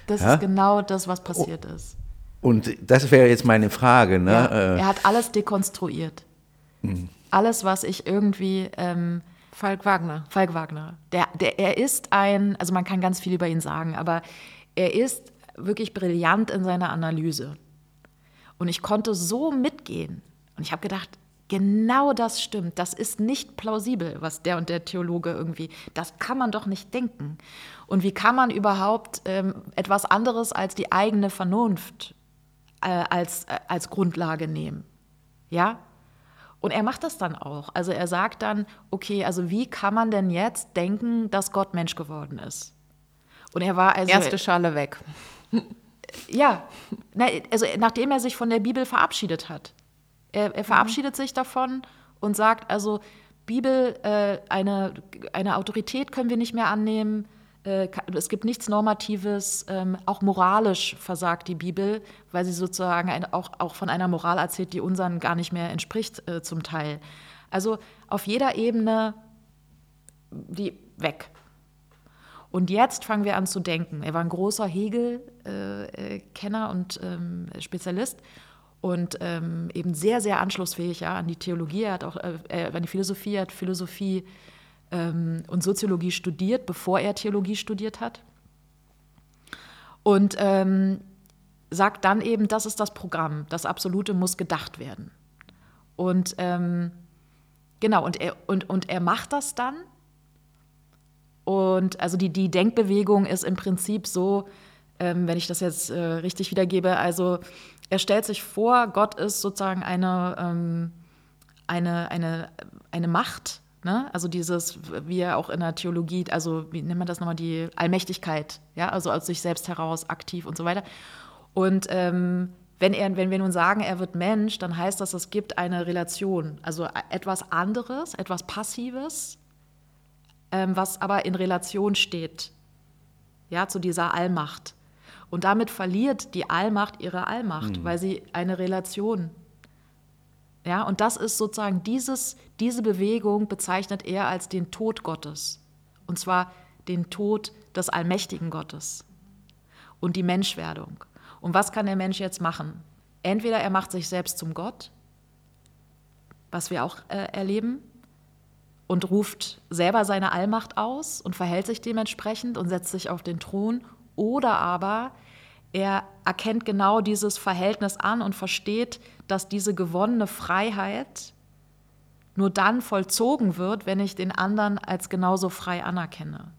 Das ja? ist genau das, was passiert oh. ist. Und das wäre jetzt meine Frage. Ne? Ja, er hat alles dekonstruiert. Mhm. Alles, was ich irgendwie ähm, Falk Wagner. Falk Wagner. Der, der, er ist ein, also man kann ganz viel über ihn sagen, aber er ist wirklich brillant in seiner Analyse. Und ich konnte so mitgehen. Und ich habe gedacht, genau das stimmt. Das ist nicht plausibel, was der und der Theologe irgendwie, das kann man doch nicht denken. Und wie kann man überhaupt ähm, etwas anderes als die eigene Vernunft äh, als, äh, als Grundlage nehmen? Ja, und er macht das dann auch. Also er sagt dann, okay, also wie kann man denn jetzt denken, dass Gott Mensch geworden ist? Und er war also erste Schale weg. Ja, also nachdem er sich von der Bibel verabschiedet hat. Er, er verabschiedet mhm. sich davon und sagt also, Bibel, äh, eine, eine Autorität können wir nicht mehr annehmen. Äh, es gibt nichts Normatives, ähm, auch moralisch versagt die Bibel, weil sie sozusagen auch, von einer Moral erzählt, die unseren gar nicht mehr entspricht äh, zum Teil. Also auf jeder Ebene die weg. Und jetzt fangen wir an zu denken. Er war ein großer Hegel-Kenner äh, und ähm, Spezialist und ähm, eben sehr, sehr anschlussfähig an die Theologie, er hat auch an die Philosophie, er hat Philosophie ähm, und Soziologie studiert, bevor er Theologie studiert hat. Und ähm, sagt dann eben, das ist das Programm, das Absolute muss gedacht werden. Und ähm, genau, und er, und, und er macht das dann. Und also die, die Denkbewegung ist im Prinzip so, ähm, wenn ich das jetzt äh, richtig wiedergebe, also er stellt sich vor, Gott ist sozusagen eine, ähm, eine, eine, eine Macht, Ne? Also dieses, wie er auch in der Theologie, also wie nennt man das nochmal, die Allmächtigkeit, ja, also aus sich selbst heraus aktiv und so weiter. Und ähm, wenn, er, wenn wir nun sagen, er wird Mensch, dann heißt das, es gibt eine Relation, also etwas anderes, etwas Passives, ähm, was aber in Relation steht, ja, zu dieser Allmacht. Und damit verliert die Allmacht ihre Allmacht, mhm. weil sie eine Relation ja, und das ist sozusagen dieses, diese Bewegung bezeichnet er als den Tod Gottes. Und zwar den Tod des allmächtigen Gottes und die Menschwerdung. Und was kann der Mensch jetzt machen? Entweder er macht sich selbst zum Gott, was wir auch äh, erleben, und ruft selber seine Allmacht aus und verhält sich dementsprechend und setzt sich auf den Thron, oder aber er erkennt genau dieses Verhältnis an und versteht, dass diese gewonnene Freiheit nur dann vollzogen wird, wenn ich den anderen als genauso frei anerkenne.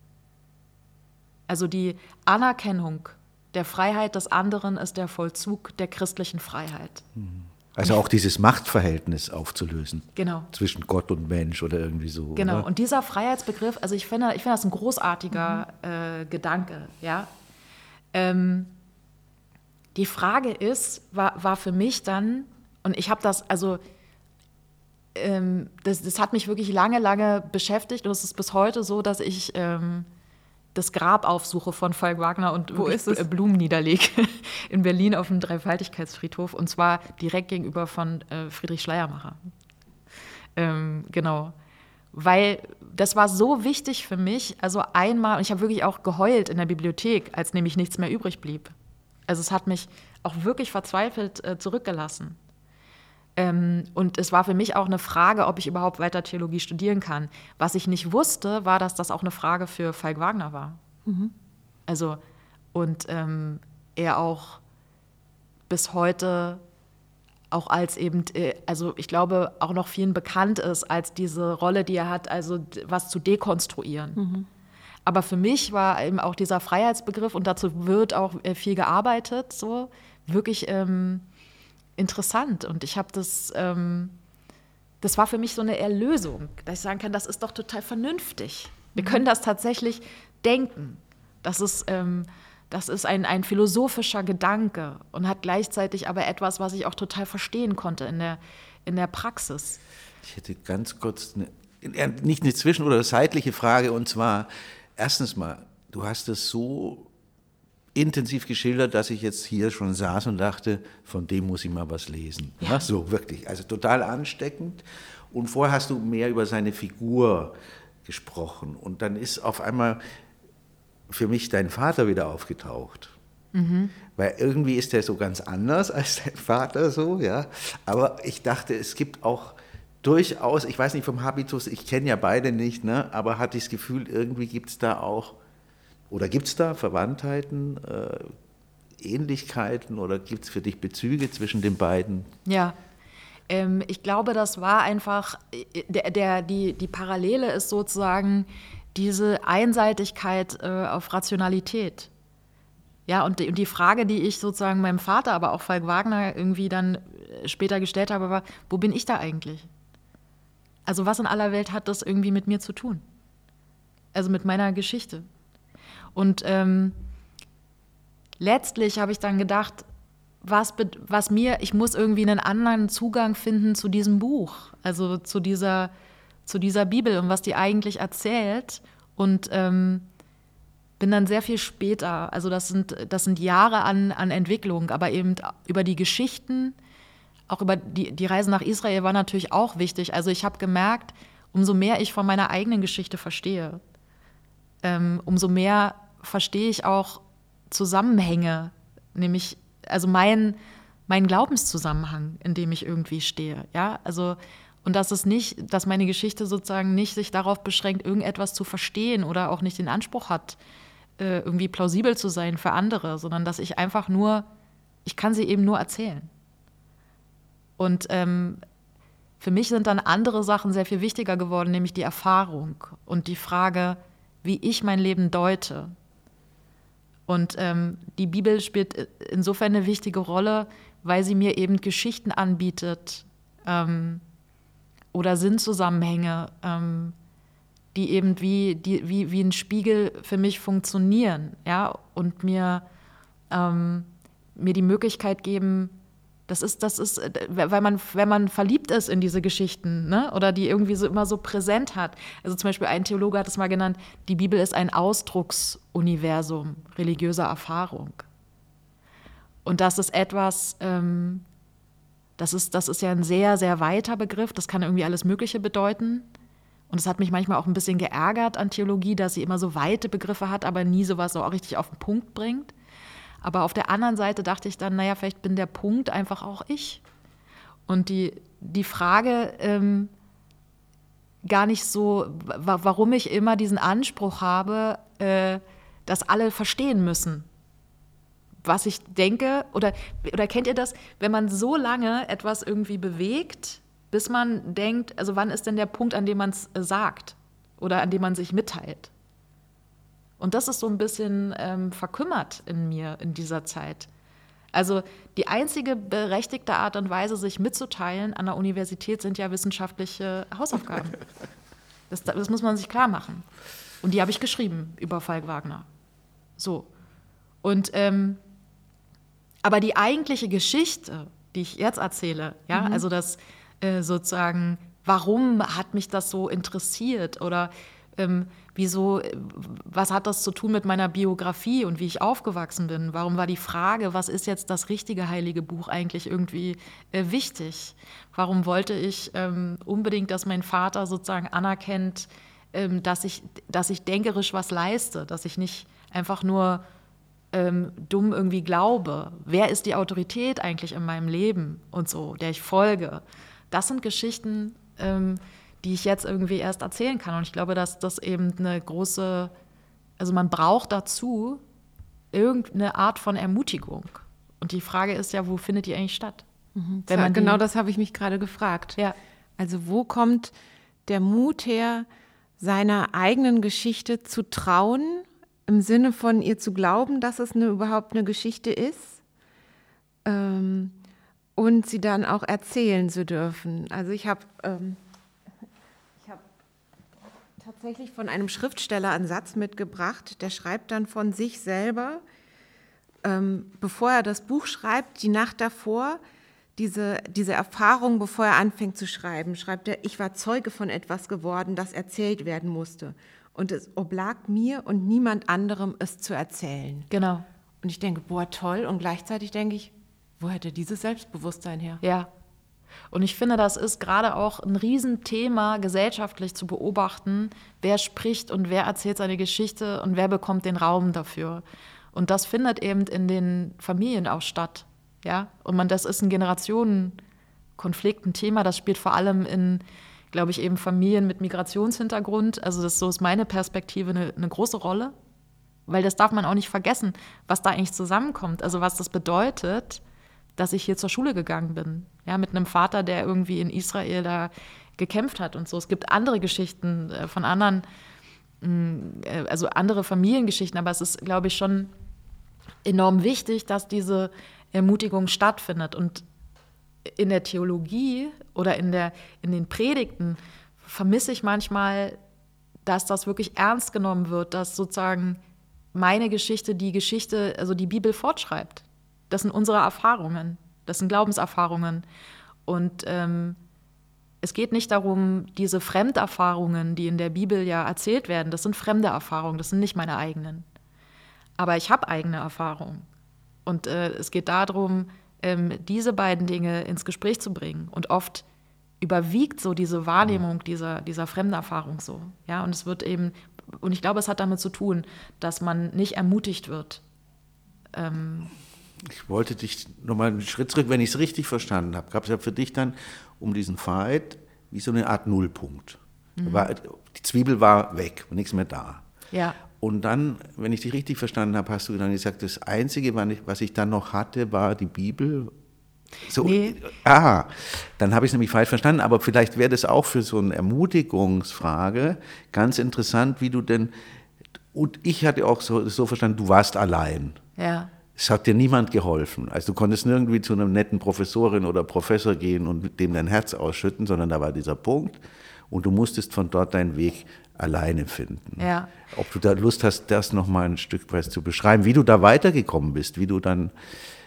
Also die Anerkennung der Freiheit des anderen ist der Vollzug der christlichen Freiheit. Also auch dieses Machtverhältnis aufzulösen. Genau. Zwischen Gott und Mensch oder irgendwie so. Genau. Oder? Und dieser Freiheitsbegriff, also ich finde, ich finde das ein großartiger mhm. äh, Gedanke. Ja. Ähm, die Frage ist, war, war für mich dann, und ich habe das, also ähm, das, das hat mich wirklich lange, lange beschäftigt und es ist bis heute so, dass ich ähm, das Grab aufsuche von Falk Wagner und Wo ist es? Blumen niederlege in Berlin auf dem Dreifaltigkeitsfriedhof und zwar direkt gegenüber von äh, Friedrich Schleiermacher. Ähm, genau. Weil das war so wichtig für mich, also einmal, und ich habe wirklich auch geheult in der Bibliothek, als nämlich nichts mehr übrig blieb. Also es hat mich auch wirklich verzweifelt äh, zurückgelassen. Ähm, und es war für mich auch eine Frage, ob ich überhaupt weiter Theologie studieren kann. Was ich nicht wusste, war, dass das auch eine Frage für Falk Wagner war. Mhm. Also, und ähm, er auch bis heute auch als eben, äh, also ich glaube, auch noch vielen bekannt ist als diese Rolle, die er hat, also was zu dekonstruieren. Mhm. Aber für mich war eben auch dieser Freiheitsbegriff, und dazu wird auch äh, viel gearbeitet, so wirklich ähm, interessant. Und ich habe das, ähm, das war für mich so eine Erlösung, dass ich sagen kann, das ist doch total vernünftig. Wir können das tatsächlich denken. Das ist, ähm, das ist ein, ein philosophischer Gedanke und hat gleichzeitig aber etwas, was ich auch total verstehen konnte in der, in der Praxis. Ich hätte ganz kurz eine, nicht eine zwischen- oder seitliche Frage und zwar, erstens mal, du hast es so intensiv geschildert, dass ich jetzt hier schon saß und dachte, von dem muss ich mal was lesen. Ja. so, wirklich. Also total ansteckend. Und vorher hast du mehr über seine Figur gesprochen. Und dann ist auf einmal für mich dein Vater wieder aufgetaucht. Mhm. Weil irgendwie ist er so ganz anders als dein Vater so, ja. Aber ich dachte, es gibt auch durchaus, ich weiß nicht vom Habitus, ich kenne ja beide nicht, ne, aber hatte ich das Gefühl, irgendwie gibt es da auch oder gibt es da Verwandtheiten, äh, Ähnlichkeiten oder gibt es für dich Bezüge zwischen den beiden? Ja, ähm, ich glaube, das war einfach, äh, der, der, die, die Parallele ist sozusagen diese Einseitigkeit äh, auf Rationalität. Ja, und die, und die Frage, die ich sozusagen meinem Vater, aber auch Falk Wagner irgendwie dann äh, später gestellt habe, war, wo bin ich da eigentlich? Also was in aller Welt hat das irgendwie mit mir zu tun? Also mit meiner Geschichte. Und ähm, letztlich habe ich dann gedacht, was, was mir, ich muss irgendwie einen anderen Zugang finden zu diesem Buch, also zu dieser, zu dieser Bibel und was die eigentlich erzählt. Und ähm, bin dann sehr viel später, also das sind, das sind Jahre an, an Entwicklung, aber eben über die Geschichten, auch über die, die Reise nach Israel war natürlich auch wichtig. Also ich habe gemerkt, umso mehr ich von meiner eigenen Geschichte verstehe, ähm, umso mehr verstehe ich auch Zusammenhänge, nämlich also mein, mein Glaubenszusammenhang, in dem ich irgendwie stehe. Ja, also und dass es nicht, dass meine Geschichte sozusagen nicht sich darauf beschränkt, irgendetwas zu verstehen oder auch nicht den Anspruch hat, äh, irgendwie plausibel zu sein für andere, sondern dass ich einfach nur, ich kann sie eben nur erzählen. Und ähm, für mich sind dann andere Sachen sehr viel wichtiger geworden, nämlich die Erfahrung und die Frage, wie ich mein Leben deute. Und ähm, die Bibel spielt insofern eine wichtige Rolle, weil sie mir eben Geschichten anbietet ähm, oder Sinnzusammenhänge, ähm, die eben wie, die, wie, wie ein Spiegel für mich funktionieren ja? und mir, ähm, mir die Möglichkeit geben, das ist, das ist, äh, weil man, wenn man verliebt ist in diese Geschichten, ne? oder die irgendwie so immer so präsent hat. Also zum Beispiel ein Theologe hat es mal genannt, die Bibel ist ein Ausdrucksuniversum religiöser Erfahrung. Und das ist etwas, ähm, das ist, das ist ja ein sehr, sehr weiter Begriff, das kann irgendwie alles Mögliche bedeuten. Und es hat mich manchmal auch ein bisschen geärgert an Theologie, dass sie immer so weite Begriffe hat, aber nie sowas so auch richtig auf den Punkt bringt. Aber auf der anderen Seite dachte ich dann, naja, vielleicht bin der Punkt einfach auch ich. Und die, die Frage ähm, gar nicht so, warum ich immer diesen Anspruch habe, äh, dass alle verstehen müssen, was ich denke. Oder, oder kennt ihr das, wenn man so lange etwas irgendwie bewegt, bis man denkt, also wann ist denn der Punkt, an dem man es äh, sagt oder an dem man sich mitteilt? Und das ist so ein bisschen ähm, verkümmert in mir in dieser Zeit. Also die einzige berechtigte Art und Weise, sich mitzuteilen an der Universität, sind ja wissenschaftliche Hausaufgaben. Das, das muss man sich klar machen. Und die habe ich geschrieben über Falk Wagner. So. Und ähm, aber die eigentliche Geschichte, die ich jetzt erzähle, ja, mhm. also das äh, sozusagen, warum hat mich das so interessiert oder ähm, wieso, was hat das zu tun mit meiner Biografie und wie ich aufgewachsen bin? Warum war die Frage, was ist jetzt das richtige heilige Buch eigentlich irgendwie äh, wichtig? Warum wollte ich ähm, unbedingt, dass mein Vater sozusagen anerkennt, ähm, dass, ich, dass ich denkerisch was leiste, dass ich nicht einfach nur ähm, dumm irgendwie glaube. Wer ist die Autorität eigentlich in meinem Leben und so, der ich folge? Das sind Geschichten, ähm, die ich jetzt irgendwie erst erzählen kann. Und ich glaube, dass das eben eine große, also man braucht dazu irgendeine Art von Ermutigung. Und die Frage ist ja, wo findet die eigentlich statt? Mhm. Wenn man genau das habe ich mich gerade gefragt. Ja. Also wo kommt der Mut her, seiner eigenen Geschichte zu trauen, im Sinne von ihr zu glauben, dass es eine, überhaupt eine Geschichte ist ähm, und sie dann auch erzählen zu dürfen. Also ich habe ähm, tatsächlich von einem Schriftsteller einen Satz mitgebracht, der schreibt dann von sich selber, ähm, bevor er das Buch schreibt, die Nacht davor, diese, diese Erfahrung, bevor er anfängt zu schreiben, schreibt er, ich war Zeuge von etwas geworden, das erzählt werden musste. Und es oblag mir und niemand anderem, es zu erzählen. Genau. Und ich denke, boah, toll. Und gleichzeitig denke ich, wo hätte dieses Selbstbewusstsein her? Ja, und ich finde, das ist gerade auch ein Riesenthema, gesellschaftlich zu beobachten, wer spricht und wer erzählt seine Geschichte und wer bekommt den Raum dafür. Und das findet eben in den Familien auch statt. Ja? Und man, das ist ein Generationenkonflikt, ein Thema, das spielt vor allem in, glaube ich, eben Familien mit Migrationshintergrund. Also das so ist meine Perspektive eine, eine große Rolle. Weil das darf man auch nicht vergessen, was da eigentlich zusammenkommt. Also was das bedeutet, dass ich hier zur Schule gegangen bin. Ja, mit einem Vater, der irgendwie in Israel da gekämpft hat und so. Es gibt andere Geschichten äh, von anderen, mm, äh, also andere Familiengeschichten, aber es ist, glaube ich, schon enorm wichtig, dass diese Ermutigung stattfindet. Und in der Theologie oder in, der, in den Predigten vermisse ich manchmal, dass das wirklich ernst genommen wird, dass sozusagen meine Geschichte die Geschichte, also die Bibel fortschreibt. Das sind unsere Erfahrungen, das sind Glaubenserfahrungen. Und ähm, es geht nicht darum, diese Fremderfahrungen, die in der Bibel ja erzählt werden, das sind fremde Erfahrungen, das sind nicht meine eigenen. Aber ich habe eigene Erfahrungen. Und äh, es geht darum, ähm, diese beiden Dinge ins Gespräch zu bringen. Und oft überwiegt so diese Wahrnehmung dieser, dieser Fremderfahrung so. Ja, und es wird eben, und ich glaube, es hat damit zu tun, dass man nicht ermutigt wird, ähm, ich wollte dich nochmal einen Schritt zurück, wenn ich es richtig verstanden habe, gab es ja für dich dann um diesen Fight wie so eine Art Nullpunkt. Mhm. War, die Zwiebel war weg und nichts mehr da. Ja. Und dann, wenn ich dich richtig verstanden habe, hast du dann gesagt, das Einzige, was ich dann noch hatte, war die Bibel. So, nee. Ah, dann habe ich es nämlich falsch verstanden, aber vielleicht wäre das auch für so eine Ermutigungsfrage ganz interessant, wie du denn, und ich hatte auch so, so verstanden, du warst allein. Ja. Es hat dir niemand geholfen. Also du konntest nirgendwie zu einer netten Professorin oder Professor gehen und dem dein Herz ausschütten, sondern da war dieser Punkt und du musstest von dort deinen Weg alleine finden. Ja. Ob du da Lust hast, das nochmal ein Stück weit zu beschreiben, wie du da weitergekommen bist, wie du dann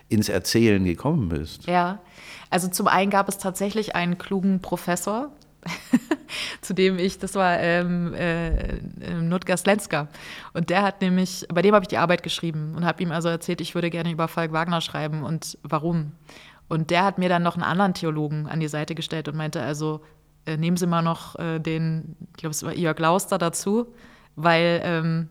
ins Erzählen gekommen bist. Ja, also zum einen gab es tatsächlich einen klugen Professor, zu dem ich, das war ähm, äh, Nutger Slenska. Und der hat nämlich, bei dem habe ich die Arbeit geschrieben und habe ihm also erzählt, ich würde gerne über Falk Wagner schreiben und warum. Und der hat mir dann noch einen anderen Theologen an die Seite gestellt und meinte also, äh, nehmen Sie mal noch äh, den, ich glaube, es war Jörg Lauster dazu, weil ähm,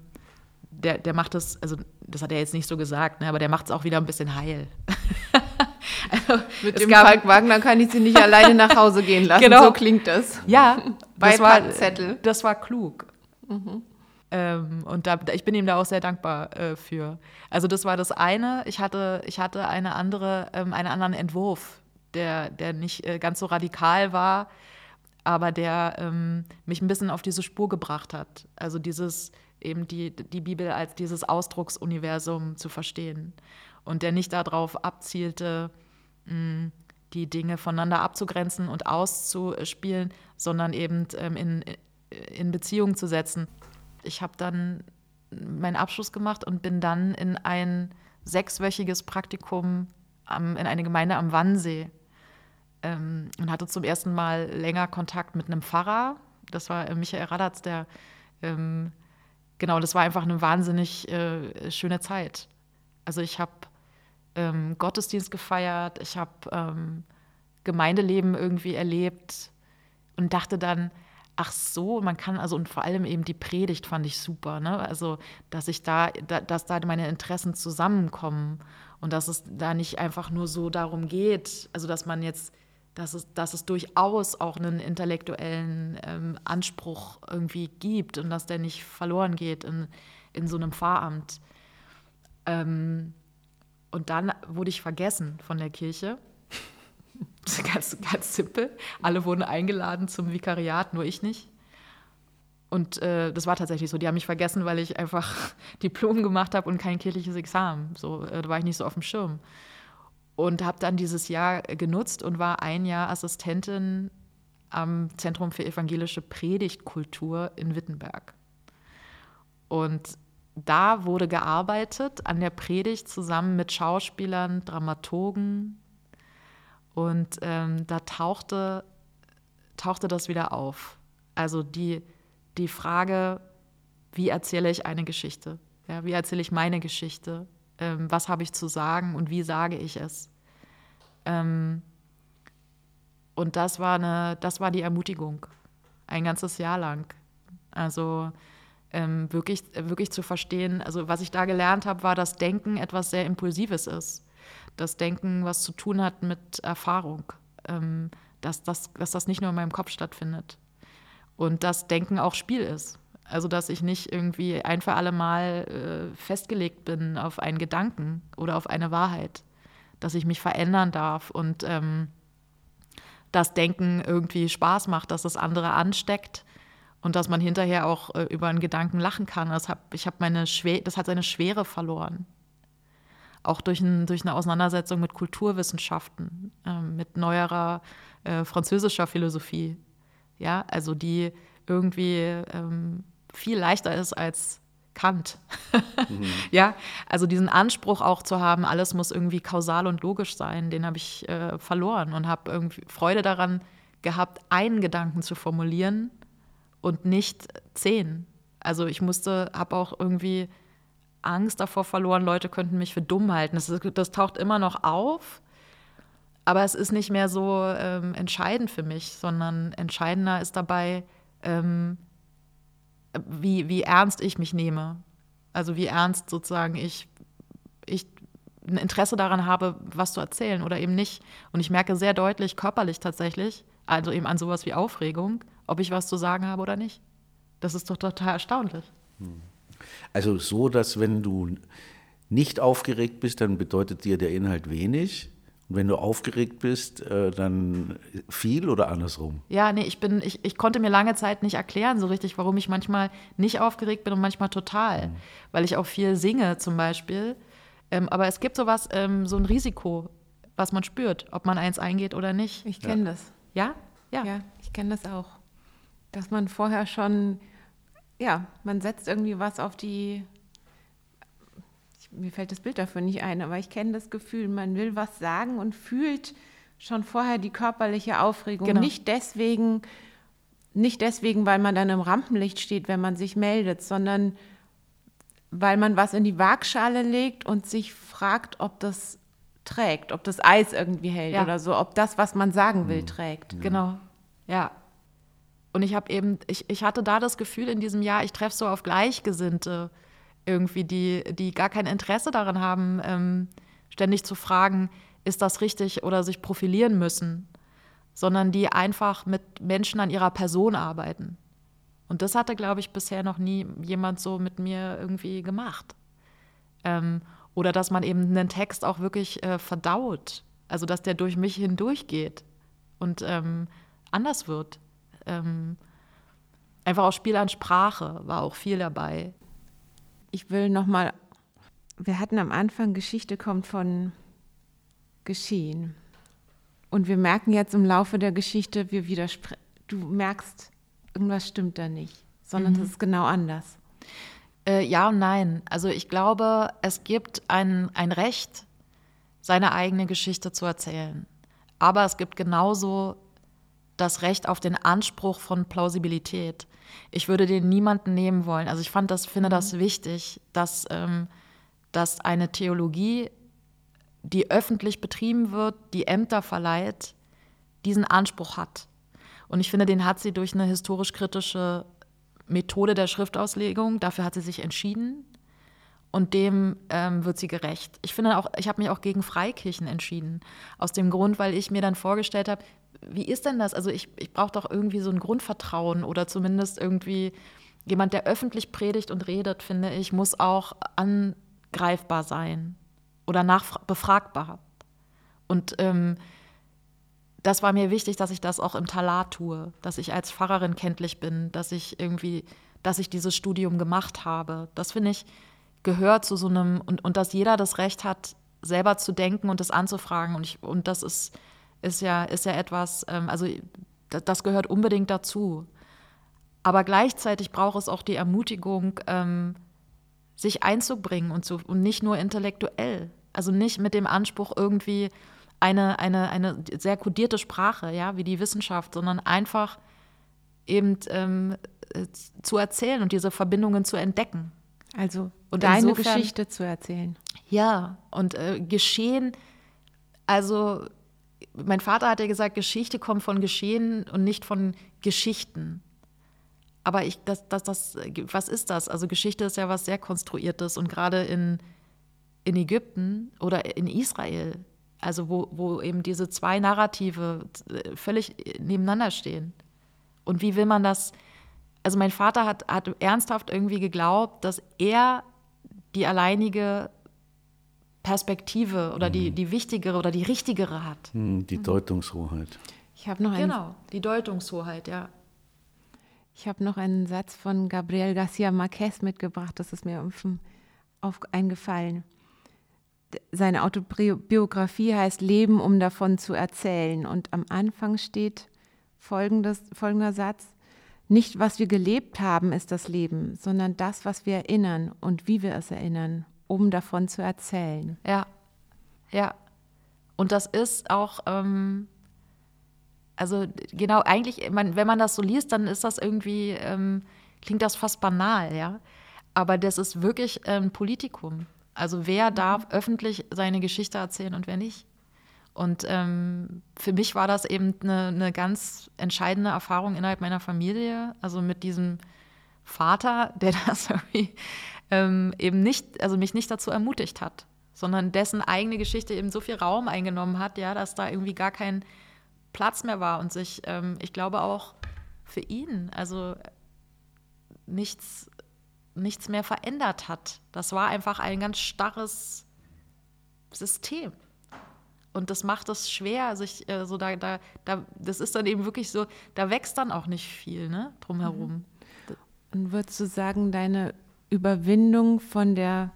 der, der macht das, also das hat er jetzt nicht so gesagt, ne, aber der macht es auch wieder ein bisschen heil. Mit dem gab, Falk Wagner kann ich sie nicht alleine nach Hause gehen lassen. Genau. So klingt das. Ja, das war, Zettel. das war klug. Mhm. Ähm, und da, ich bin ihm da auch sehr dankbar äh, für. Also das war das eine. Ich hatte, ich hatte eine andere, ähm, einen anderen Entwurf der, der nicht äh, ganz so radikal war, aber der ähm, mich ein bisschen auf diese Spur gebracht hat. Also dieses eben die, die Bibel als dieses Ausdrucksuniversum zu verstehen und der nicht darauf abzielte, die Dinge voneinander abzugrenzen und auszuspielen, sondern eben ähm, in, in Beziehung zu setzen. Ich habe dann meinen Abschluss gemacht und bin dann in ein sechswöchiges Praktikum am, in eine Gemeinde am Wannsee ähm, und hatte zum ersten Mal länger Kontakt mit einem Pfarrer. Das war äh, Michael Radatz, der ähm, genau, das war einfach eine wahnsinnig äh, schöne Zeit. Also ich habe ähm, Gottesdienst gefeiert, ich habe ähm, Gemeindeleben irgendwie erlebt und dachte dann, ach so, man kann also und vor allem eben die Predigt fand ich super, ne? Also, dass ich da, da, dass da meine Interessen zusammenkommen und dass es da nicht einfach nur so darum geht, also dass man jetzt, dass es, dass es durchaus auch einen intellektuellen ähm, Anspruch irgendwie gibt und dass der nicht verloren geht in, in so einem Pfarramt. Ähm, und dann wurde ich vergessen von der Kirche. ganz, ganz simpel. Alle wurden eingeladen zum Vikariat, nur ich nicht. Und äh, das war tatsächlich so. Die haben mich vergessen, weil ich einfach Diplom gemacht habe und kein kirchliches Examen. So, äh, da war ich nicht so auf dem Schirm. Und habe dann dieses Jahr genutzt und war ein Jahr Assistentin am Zentrum für evangelische Predigtkultur in Wittenberg. Und da wurde gearbeitet an der Predigt zusammen mit Schauspielern, Dramaturgen, und ähm, da tauchte, tauchte das wieder auf. Also die, die Frage, wie erzähle ich eine Geschichte? Ja, wie erzähle ich meine Geschichte? Ähm, was habe ich zu sagen und wie sage ich es? Ähm, und das war, eine, das war die Ermutigung, ein ganzes Jahr lang. Also ähm, wirklich, wirklich zu verstehen, also was ich da gelernt habe, war, dass Denken etwas sehr Impulsives ist. Das Denken was zu tun hat mit Erfahrung, ähm, dass, das, dass das nicht nur in meinem Kopf stattfindet. Und dass Denken auch Spiel ist. Also dass ich nicht irgendwie ein für alle Mal äh, festgelegt bin auf einen Gedanken oder auf eine Wahrheit, dass ich mich verändern darf und ähm, dass Denken irgendwie Spaß macht, dass das andere ansteckt und dass man hinterher auch äh, über einen Gedanken lachen kann. Das, hab, ich hab meine das hat seine Schwere verloren auch durch, ein, durch eine Auseinandersetzung mit Kulturwissenschaften, äh, mit neuerer äh, französischer Philosophie, ja, also die irgendwie ähm, viel leichter ist als Kant. mhm. Ja, also diesen Anspruch auch zu haben, alles muss irgendwie kausal und logisch sein, den habe ich äh, verloren und habe irgendwie Freude daran gehabt, einen Gedanken zu formulieren und nicht zehn. Also ich musste, habe auch irgendwie Angst davor verloren, Leute könnten mich für dumm halten. Das, das taucht immer noch auf, aber es ist nicht mehr so ähm, entscheidend für mich, sondern entscheidender ist dabei, ähm, wie, wie ernst ich mich nehme. Also wie ernst sozusagen ich, ich ein Interesse daran habe, was zu erzählen oder eben nicht. Und ich merke sehr deutlich, körperlich tatsächlich, also eben an sowas wie Aufregung, ob ich was zu sagen habe oder nicht. Das ist doch total erstaunlich. Also so, dass wenn du nicht aufgeregt bist, dann bedeutet dir der Inhalt wenig. Und wenn du aufgeregt bist, äh, dann viel oder andersrum? Ja, nee, ich bin, ich, ich konnte mir lange Zeit nicht erklären, so richtig, warum ich manchmal nicht aufgeregt bin und manchmal total. Mhm. Weil ich auch viel singe zum Beispiel. Ähm, aber es gibt sowas, ähm, so ein Risiko, was man spürt, ob man eins eingeht oder nicht. Ich kenne ja. das. Ja? Ja. Ja, ich kenne das auch. Dass man vorher schon ja, man setzt irgendwie was auf die, mir fällt das Bild dafür nicht ein, aber ich kenne das Gefühl, man will was sagen und fühlt schon vorher die körperliche Aufregung. Genau. Nicht deswegen, nicht deswegen, weil man dann im Rampenlicht steht, wenn man sich meldet, sondern weil man was in die Waagschale legt und sich fragt, ob das trägt, ob das Eis irgendwie hält ja. oder so, ob das, was man sagen will, mhm. trägt. Genau. Ja, und ich habe eben, ich, ich hatte da das Gefühl in diesem Jahr, ich treffe so auf Gleichgesinnte irgendwie, die, die gar kein Interesse daran haben, ähm, ständig zu fragen, ist das richtig oder sich profilieren müssen, sondern die einfach mit Menschen an ihrer Person arbeiten. Und das hatte, glaube ich, bisher noch nie jemand so mit mir irgendwie gemacht. Ähm, oder dass man eben einen Text auch wirklich äh, verdaut. Also, dass der durch mich hindurchgeht und ähm, anders wird. Ähm, einfach auch Spiel an Sprache war auch viel dabei. Ich will noch mal, wir hatten am Anfang, Geschichte kommt von Geschehen. Und wir merken jetzt im Laufe der Geschichte, wir widersprechen. Du merkst, irgendwas stimmt da nicht, sondern mhm. das ist genau anders. Äh, ja und nein. Also ich glaube, es gibt ein, ein Recht, seine eigene Geschichte zu erzählen. Aber es gibt genauso das Recht auf den Anspruch von Plausibilität. Ich würde den niemanden nehmen wollen. Also ich fand das, finde das mhm. wichtig, dass, ähm, dass eine Theologie, die öffentlich betrieben wird, die Ämter verleiht, diesen Anspruch hat. Und ich finde, den hat sie durch eine historisch-kritische Methode der Schriftauslegung. Dafür hat sie sich entschieden und dem ähm, wird sie gerecht. Ich finde auch, ich habe mich auch gegen Freikirchen entschieden. Aus dem Grund, weil ich mir dann vorgestellt habe, wie ist denn das? Also ich, ich brauche doch irgendwie so ein Grundvertrauen oder zumindest irgendwie jemand, der öffentlich predigt und redet, finde ich, muss auch angreifbar sein oder nachbefragbar. Und ähm, das war mir wichtig, dass ich das auch im Talat tue, dass ich als Pfarrerin kenntlich bin, dass ich irgendwie, dass ich dieses Studium gemacht habe. Das finde ich gehört zu so einem und, und dass jeder das Recht hat, selber zu denken und das anzufragen. Und, ich, und das ist, ist, ja, ist ja etwas, ähm, also das gehört unbedingt dazu. Aber gleichzeitig braucht es auch die Ermutigung, ähm, sich einzubringen und, zu, und nicht nur intellektuell. Also nicht mit dem Anspruch irgendwie, eine, eine, eine sehr kodierte Sprache, ja, wie die Wissenschaft, sondern einfach eben ähm, zu erzählen und diese Verbindungen zu entdecken. Also und deine insofern, Geschichte zu erzählen. Ja, und äh, Geschehen, also mein Vater hat ja gesagt, Geschichte kommt von Geschehen und nicht von Geschichten. Aber ich, das, das, das, was ist das? Also Geschichte ist ja was sehr Konstruiertes und gerade in, in Ägypten oder in Israel also wo, wo eben diese zwei Narrative äh, völlig nebeneinander stehen. Und wie will man das? Also mein Vater hat, hat ernsthaft irgendwie geglaubt, dass er die alleinige Perspektive oder die, mhm. die wichtigere oder die richtigere hat. Hm, die Deutungshoheit. Ich habe noch einen, Genau, die Deutungshoheit, ja. Ich habe noch einen Satz von Gabriel Garcia Marquez mitgebracht, das ist mir auf, eingefallen seine Autobiografie heißt Leben, um davon zu erzählen. Und am Anfang steht folgendes, folgender Satz. Nicht, was wir gelebt haben, ist das Leben, sondern das, was wir erinnern und wie wir es erinnern, um davon zu erzählen. Ja, ja. Und das ist auch, ähm, also genau, eigentlich, man, wenn man das so liest, dann ist das irgendwie, ähm, klingt das fast banal, ja. Aber das ist wirklich ein Politikum. Also wer mhm. darf öffentlich seine Geschichte erzählen und wer nicht? Und ähm, für mich war das eben eine, eine, ganz entscheidende Erfahrung innerhalb meiner Familie, also mit diesem Vater, der das ähm, eben nicht, also mich nicht dazu ermutigt hat, sondern dessen eigene Geschichte eben so viel Raum eingenommen hat, ja, dass da irgendwie gar kein Platz mehr war und sich, ähm, ich glaube auch für ihn, also nichts nichts mehr verändert hat. Das war einfach ein ganz starres System. Und das macht es schwer, sich äh, so da, da, da, das ist dann eben wirklich so, da wächst dann auch nicht viel ne, drumherum. Mhm. Und würdest du sagen, deine Überwindung von der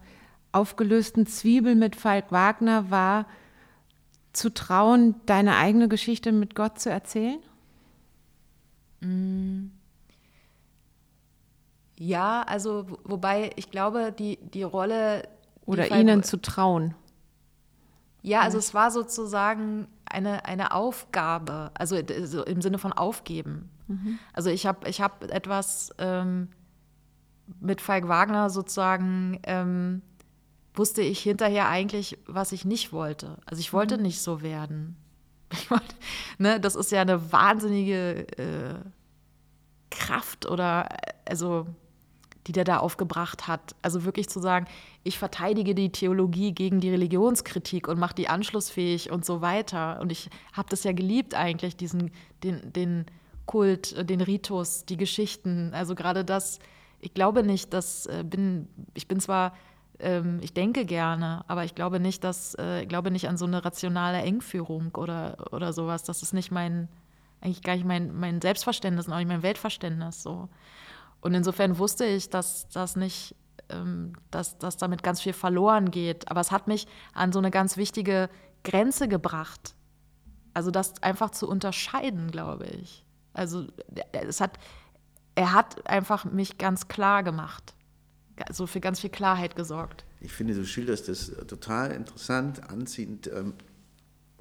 aufgelösten Zwiebel mit Falk Wagner war, zu trauen, deine eigene Geschichte mit Gott zu erzählen? Mhm. Ja, also wobei ich glaube, die, die Rolle. Oder die ihnen zu trauen. Ja, also es war sozusagen eine, eine Aufgabe, also so im Sinne von aufgeben. Mhm. Also ich habe ich hab etwas ähm, mit Falk Wagner sozusagen, ähm, wusste ich hinterher eigentlich, was ich nicht wollte. Also ich wollte mhm. nicht so werden. Wollte, ne, das ist ja eine wahnsinnige äh, Kraft oder also die der da aufgebracht hat. Also wirklich zu sagen, ich verteidige die Theologie gegen die Religionskritik und mache die anschlussfähig und so weiter. Und ich habe das ja geliebt eigentlich, diesen, den, den Kult, den Ritus, die Geschichten. Also gerade das, ich glaube nicht, dass äh, bin, ich bin zwar ähm, ich denke gerne, aber ich glaube nicht, dass, äh, ich glaube nicht an so eine rationale Engführung oder, oder sowas. Das ist nicht mein, eigentlich gar nicht mein, mein Selbstverständnis und auch nicht mein Weltverständnis. So. Und insofern wusste ich, dass das nicht, ähm, dass, dass damit ganz viel verloren geht. Aber es hat mich an so eine ganz wichtige Grenze gebracht. Also das einfach zu unterscheiden, glaube ich. Also es hat, er hat einfach mich ganz klar gemacht. So für ganz viel Klarheit gesorgt. Ich finde, du schilderst das total interessant, anziehend. Ähm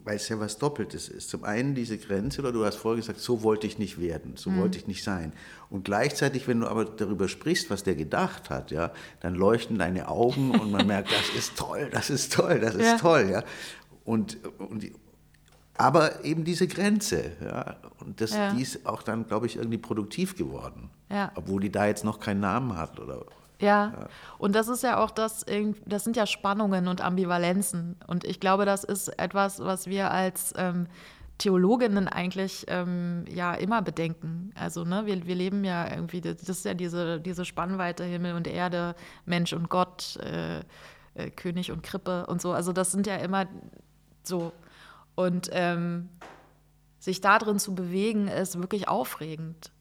weil es ja was Doppeltes ist. Zum einen diese Grenze, oder du hast vorher gesagt, so wollte ich nicht werden, so mhm. wollte ich nicht sein. Und gleichzeitig, wenn du aber darüber sprichst, was der gedacht hat, ja, dann leuchten deine Augen und man merkt, das ist toll, das ist toll, das ist ja. toll, ja. Und, und aber eben diese Grenze, ja, und das, ja. die ist auch dann, glaube ich, irgendwie produktiv geworden, ja. obwohl die da jetzt noch keinen Namen hat oder ja. ja. und das ist ja auch das, das sind ja Spannungen und Ambivalenzen. Und ich glaube, das ist etwas, was wir als ähm, Theologinnen eigentlich ähm, ja immer bedenken. Also ne, wir, wir leben ja irgendwie, das ist ja diese, diese Spannweite Himmel und Erde, Mensch und Gott, äh, äh, König und Krippe und so. Also das sind ja immer so. Und ähm, sich da drin zu bewegen, ist wirklich aufregend.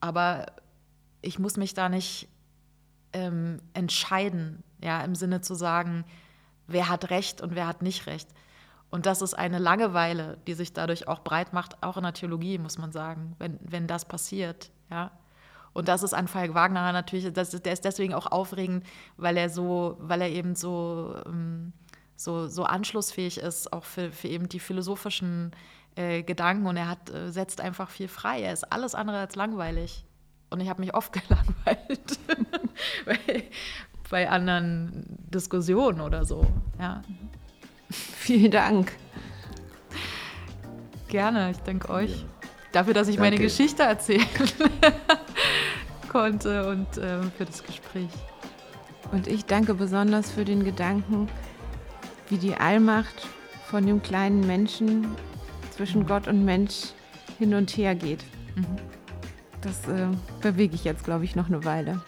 Aber ich muss mich da nicht ähm, entscheiden, ja, im Sinne zu sagen, wer hat Recht und wer hat nicht Recht. Und das ist eine Langeweile, die sich dadurch auch breit macht, auch in der Theologie, muss man sagen, wenn, wenn das passiert, ja. Und das ist an Falk Wagner natürlich, das, der ist deswegen auch aufregend, weil er so, weil er eben so, ähm, so, so anschlussfähig ist, auch für, für eben die philosophischen äh, Gedanken und er hat, äh, setzt einfach viel frei. Er ist alles andere als langweilig. Und ich habe mich oft gelangweilt bei, bei anderen Diskussionen oder so. Ja. Vielen Dank. Gerne, ich danke euch dafür, dass ich danke. meine Geschichte erzählen konnte und äh, für das Gespräch. Und ich danke besonders für den Gedanken, wie die Allmacht von dem kleinen Menschen zwischen Gott und Mensch hin und her geht. Mhm. Das äh, bewege ich jetzt, glaube ich, noch eine Weile.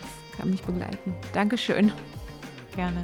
Das kann mich begleiten. Dankeschön. Gerne.